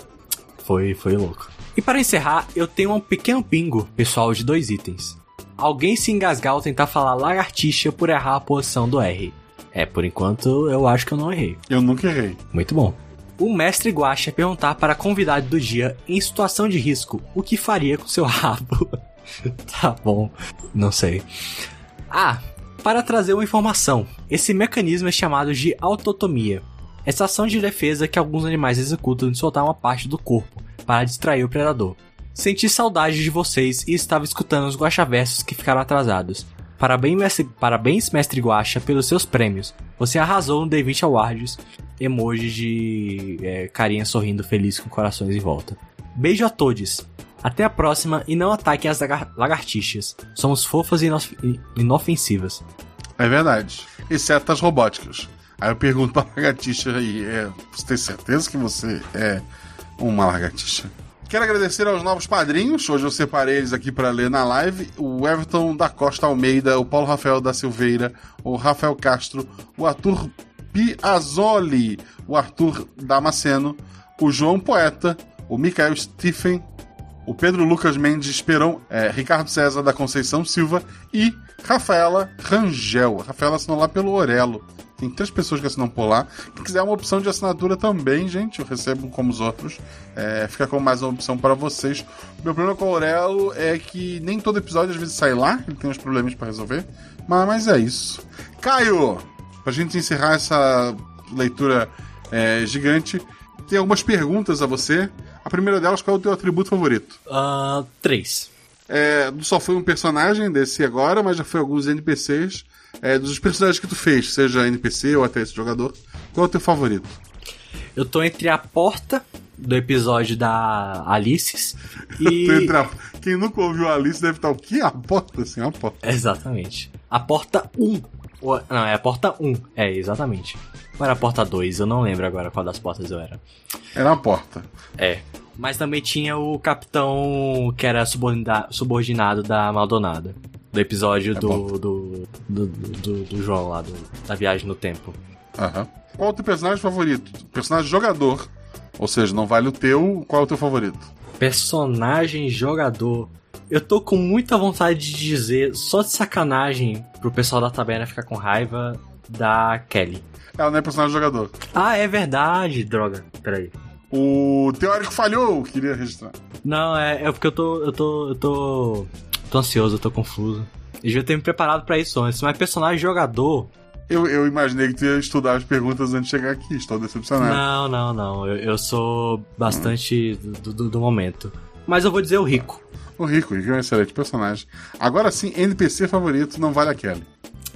foi, foi louco. E para encerrar, eu tenho um pequeno bingo pessoal de dois itens. Alguém se engasgar ao tentar falar lagartixa por errar a posição do R. É, por enquanto eu acho que eu não errei. Eu nunca errei. Muito bom. O mestre Guaxa perguntar para a convidada do dia, em situação de risco, o que faria com seu rabo. tá bom, não sei. Ah, para trazer uma informação, esse mecanismo é chamado de autotomia. Essa ação de defesa que alguns animais executam de soltar uma parte do corpo para distrair o predador. Senti saudade de vocês e estava escutando os guaxaversos que ficaram atrasados. Parabéns, mestre, parabéns, mestre Guaxa, pelos seus prêmios. Você arrasou no D20 Awards. Emoji de é, carinha sorrindo feliz com corações em volta. Beijo a todos. Até a próxima e não ataquem as lagar lagartixas. Somos fofas e inof inofensivas. É verdade. Exceto as robóticas. Aí eu pergunto pra lagartixa aí, é, você tem certeza que você é uma lagartixa? Quero agradecer aos novos padrinhos. Hoje eu separei eles aqui para ler na live. O Everton da Costa Almeida, o Paulo Rafael da Silveira, o Rafael Castro, o Arthur Piazzoli, o Arthur Damasceno, o João Poeta, o Michael Stephen, o Pedro Lucas Mendes Esperão, é, Ricardo César da Conceição Silva e Rafaela Rangel. Rafaela assinou lá pelo Orelo. Tem três pessoas que assinam por lá. Quem quiser uma opção de assinatura também, gente, eu recebo como os outros. É, fica com mais uma opção para vocês. O meu problema com o Aurelo é que nem todo episódio às vezes sai lá, ele tem uns problemas para resolver. Mas, mas é isso. Caio, pra gente encerrar essa leitura é, gigante, tem algumas perguntas a você. A primeira delas, qual é o teu atributo favorito? Ah, três. É, só foi um personagem desse agora, mas já foi alguns NPCs. É, dos personagens que tu fez, seja NPC ou até esse jogador, qual é o teu favorito? Eu tô entre a porta do episódio da Alice e. entra- Quem nunca ouviu a Alice deve estar o quê? A porta, assim, a porta. Exatamente. A porta 1. Ou- Não, é a porta 1. É, exatamente. Ou era a porta 2? Eu não lembro agora qual das portas eu era. Era a porta. É. Mas também tinha o capitão que era subordina- subordinado da Maldonada. Do episódio É do, do, do, do, do João lá, do- da viagem no tempo. Aham. Qual é o teu personagem favorito? Personagem jogador. Ou seja, não vale o teu, qual é o teu favorito? Personagem jogador. Eu tô com muita vontade de dizer, só de sacanagem, pro pessoal da taberna ficar com raiva da Kelly. Ela não é personagem jogador. Ah, é verdade, droga. Peraí. O teórico falhou, queria registrar. Não, é, é porque eu tô. Eu tô. Eu tô. Tô ansioso, tô confuso. Eu devia ter me preparado pra isso antes, mas personagem jogador. Eu, eu imaginei que tu ia estudar as perguntas antes de chegar aqui, estou decepcionado. Não, não, não. Eu, eu sou bastante do, do- do momento. Mas eu vou dizer o rico. O Rico, o Rico é um excelente personagem. Agora sim, NPC favorito não vale a Kelly.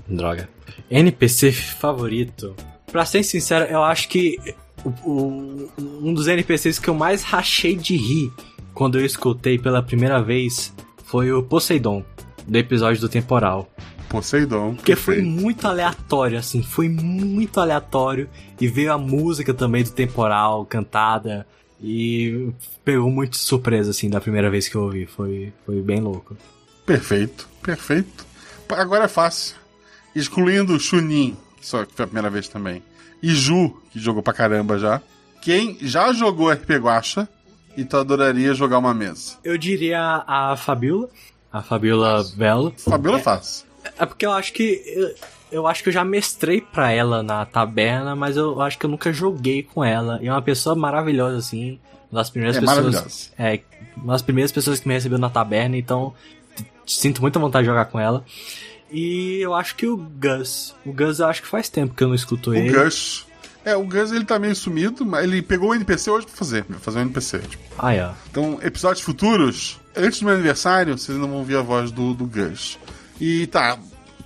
Droga. NPC favorito. Pra ser sincero, eu acho que o- o- um dos NPCs que eu mais rachei de rir quando eu escutei pela primeira vez foi o Poseidon, do episódio do Temporal. Poseidon. Porque foi perfeito. muito aleatório, assim, foi muito aleatório. E veio a música também do Temporal, cantada. E pegou muito surpresa, assim, da primeira vez que eu ouvi. Foi, foi bem louco. Perfeito, perfeito. Agora é fácil. Excluindo o Chunin, só que foi a primeira vez também. E Ju, que jogou pra caramba já. Quem já jogou RP Guacha e tu adoraria jogar uma mesa? Eu diria a Fabiola. A Fabiola Belo. Fabiola é fácil. É porque eu acho que. Eu, eu acho que eu já mestrei pra ela na taberna, mas eu acho que eu nunca joguei com ela. E é uma pessoa maravilhosa, assim. Uma das primeiras É pessoas. É, uma das primeiras pessoas que me recebeu na taberna, então sinto muita vontade de jogar com ela. E eu acho que o Gus. O Gus eu acho que faz tempo que eu não escuto O ele. Gus. É, o Gus ele tá meio sumido, mas ele pegou o NPC hoje pra fazer. Pra fazer um NPC. Tipo. Ah, é. Então, episódios futuros, antes do meu aniversário, vocês não vão ouvir a voz do, do Gus. E tá,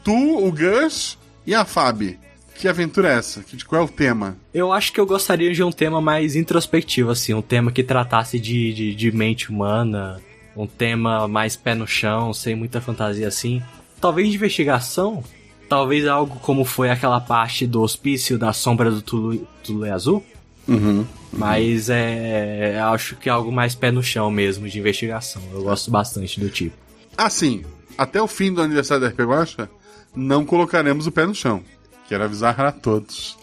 tu, o Gus e a Fabi. Que aventura é essa? Que, qual é o tema? Eu acho que eu gostaria de um tema mais introspectivo, assim, um tema que tratasse de, de, de mente humana, um tema mais pé no chão, sem muita fantasia assim. Talvez de investigação, talvez algo como foi aquela parte do hospício da sombra do Tulu, Tulu Azul. Uhum. Mas é. Acho que é algo mais pé no chão mesmo, de investigação. Eu gosto bastante do tipo. Assim, até o fim do aniversário da RP Guacha, não colocaremos o pé no chão. Quero avisar a todos.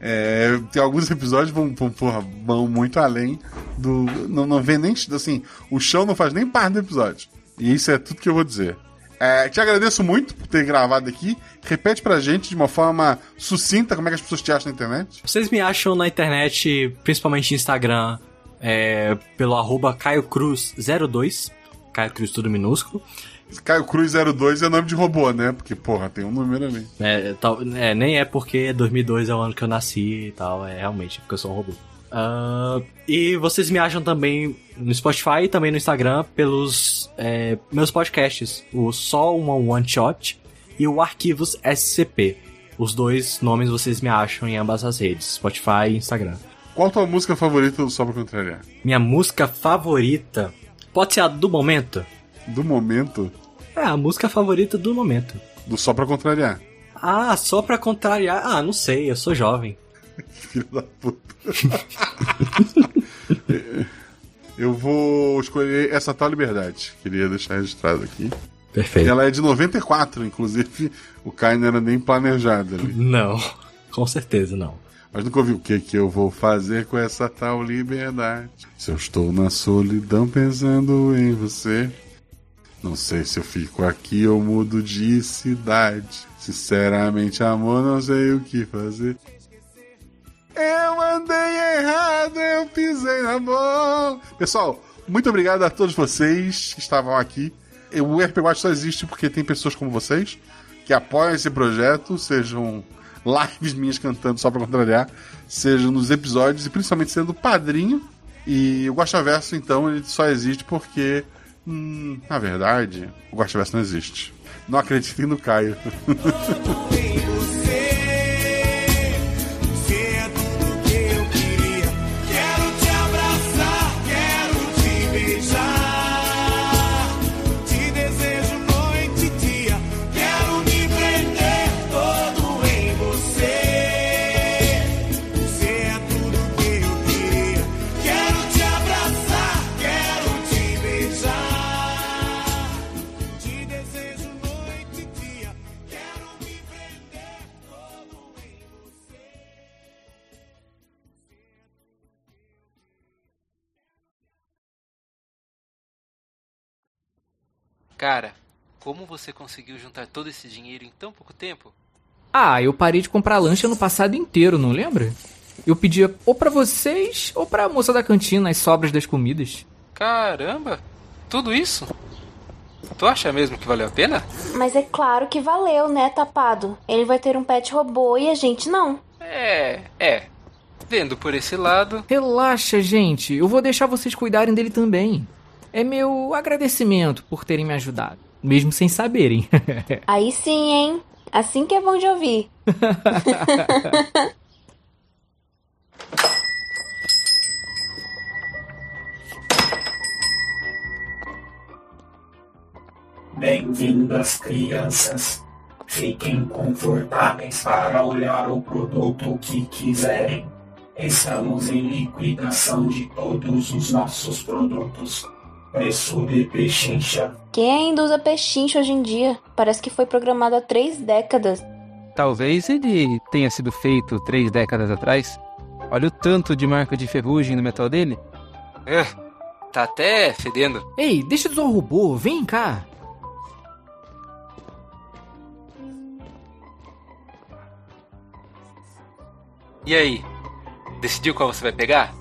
É, tem alguns episódios vão, vão, porra, vão muito além do. Não, não vê nem. Assim, o chão não faz nem parte do episódio. E isso é tudo que eu vou dizer. É, te agradeço muito por ter gravado aqui. Repete pra gente de uma forma sucinta como é que as pessoas te acham na internet. Vocês me acham na internet, principalmente no Instagram, é, pelo arroba CaioCruz02. Caio Cruz tudo minúsculo. Caio Cruz 02 é nome de robô, né? Porque, porra, tem um número ali. É, tal- é, nem é porque 2002 é o ano que eu nasci e tal, é realmente porque eu sou um robô. Ah, e vocês me acham também no Spotify e também no Instagram pelos é, meus podcasts, o Só Uma One Shot e o Arquivos SCP. Os dois nomes vocês me acham em ambas as redes, Spotify e Instagram. Qual a tua música favorita do Só Pra Contrariar? Minha música favorita pode ser a do momento? Do momento, É, a música favorita do momento. do Só Pra Contrariar. Ah, só pra contrariar. Ah, não sei, eu sou jovem. Filho da puta. Eu vou escolher essa tal liberdade. Queria deixar registrado aqui. Perfeito. Ela é de 94, inclusive. O Kai não era nem planejado ali. Não, com certeza não. Mas nunca ouviu o que que eu vou fazer com essa tal liberdade. Se eu estou na solidão pensando em você. Não sei se eu fico aqui ou mudo de cidade. Sinceramente, amor, não sei o que fazer. Eu andei errado, eu pisei na mão. Pessoal, muito obrigado a todos vocês que estavam aqui. O RP Watch só existe porque tem pessoas como vocês que apoiam esse projeto, sejam lives minhas cantando só pra contrariar, seja nos episódios e principalmente sendo padrinho. E o Guaxa Verso, então, ele só existe porque, hum, na verdade, o Guaxa Verso não existe. Não acreditem no Caio. Cara, como você conseguiu juntar todo esse dinheiro em tão pouco tempo? Ah, eu parei de comprar lanche ano passado inteiro, não lembra? Eu pedia ou pra vocês ou pra moça da cantina as sobras das comidas. Caramba! Tudo isso? Tu acha mesmo que valeu a pena? Mas é claro que valeu, né, tapado? Ele vai ter um pet robô e a gente não. É, é. Vendo por esse lado. Relaxa, gente, eu vou deixar vocês cuidarem dele também. É meu agradecimento por terem me ajudado, mesmo sem saberem. Aí sim, hein? Assim que é bom de ouvir. Bem-vindas, crianças. Fiquem confortáveis para olhar o produto que quiserem. Estamos em liquidação de todos os nossos produtos. De pechincha. Quem ainda usa pechincho hoje em dia? Parece que foi programado há três décadas. Talvez ele tenha sido feito três décadas atrás. Olha o tanto de marca de ferrugem no metal dele. É, tá até fedendo. Ei, deixa de usar o robô, vem cá. E aí? Decidiu qual você vai pegar?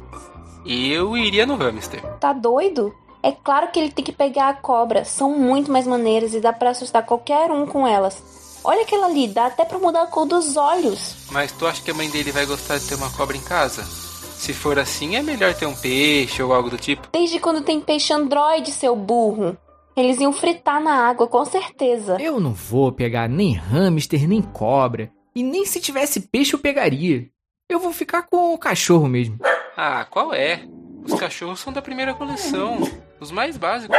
Eu iria no hamster. Tá doido? É claro que ele tem que pegar a cobra. São muito mais maneiras e dá pra assustar qualquer um com elas. Olha aquela ali, dá até pra mudar a cor dos olhos. Mas tu acha que a mãe dele vai gostar de ter uma cobra em casa? Se for assim, é melhor ter um peixe ou algo do tipo. Desde quando tem peixe androide, seu burro? Eles iam fritar na água, com certeza. Eu não vou pegar nem hamster, nem cobra. E nem se tivesse peixe eu pegaria. Eu vou ficar com o cachorro mesmo. Ah, qual é? Os cachorros são da primeira coleção, os mais básicos.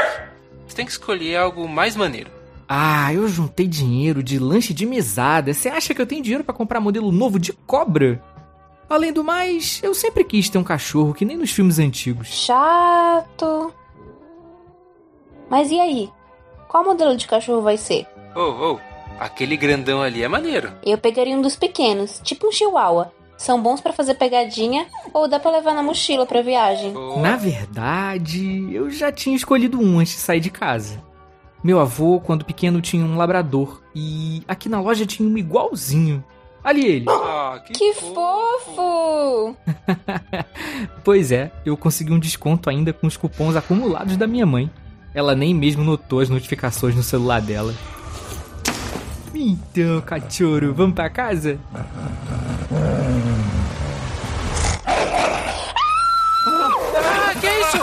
Você tem que escolher algo mais maneiro. Ah, eu juntei dinheiro de lanche de mesada. Você acha que eu tenho dinheiro pra comprar modelo novo de cobra? Além do mais, eu sempre quis ter um cachorro que nem nos filmes antigos. Chato. Mas e aí? Qual modelo de cachorro vai ser? Oh, oh, aquele grandão ali é maneiro. Eu pegaria um dos pequenos, tipo um chihuahua. São bons pra fazer pegadinha ou dá pra levar na mochila pra viagem. Na verdade, eu já tinha escolhido um antes de sair de casa. Meu avô, quando pequeno, tinha um labrador e aqui na loja tinha um igualzinho. Ali ele. Ah, que, Que fofo! Pois é, eu consegui um desconto ainda com os cupons acumulados da minha mãe. Ela nem mesmo notou as notificações no celular dela. Então, cachorro, vamos pra casa? Ah, que é isso?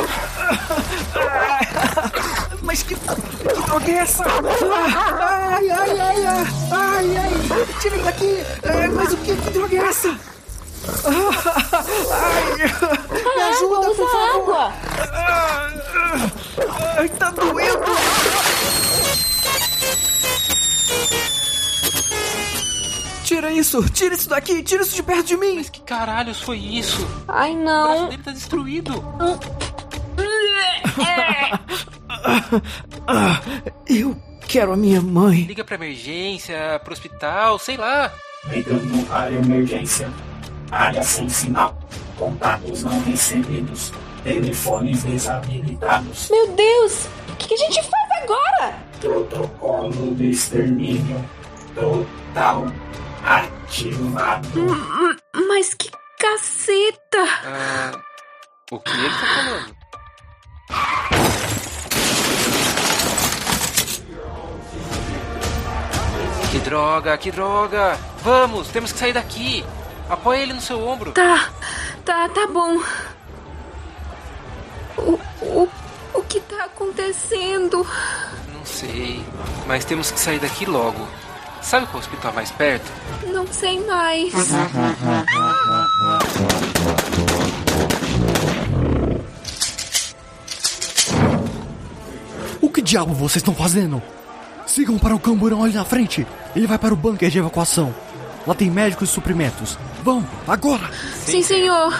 Mas que, que droga é essa? Ai, ai, ai, ai, ai, ai, tira ele daqui! É, mas o que, que droga é essa? Ai, me ajuda, Água, por favor! água! Ai, tá doendo! Tira isso! Tira isso daqui! Tira isso de perto de mim! Mas que caralhos foi isso? Ai, O braço não. dele tá destruído. Eu quero a minha mãe. Liga pra emergência, pro hospital, sei lá. Ligando para emergência. Área sem sinal. Contatos não recebidos. Telefones desabilitados. Meu Deus! O que, que a gente faz agora? Protocolo de extermínio total ativado. Hum, Mas que caceta! Ah, o que ele tá falando? Que droga, que droga! Vamos, temos que sair daqui! Apoia ele no seu ombro. Tá, tá, tá bom. O, o, o que tá acontecendo? Não sei, mas temos que sair daqui logo. Sabe qual hospital mais perto? Não sei mais. O que diabo vocês estão fazendo? Sigam para o camburão ali na frente. Ele vai para o bunker de evacuação. Lá tem médicos e suprimentos. Vão, agora! Sim, senhor.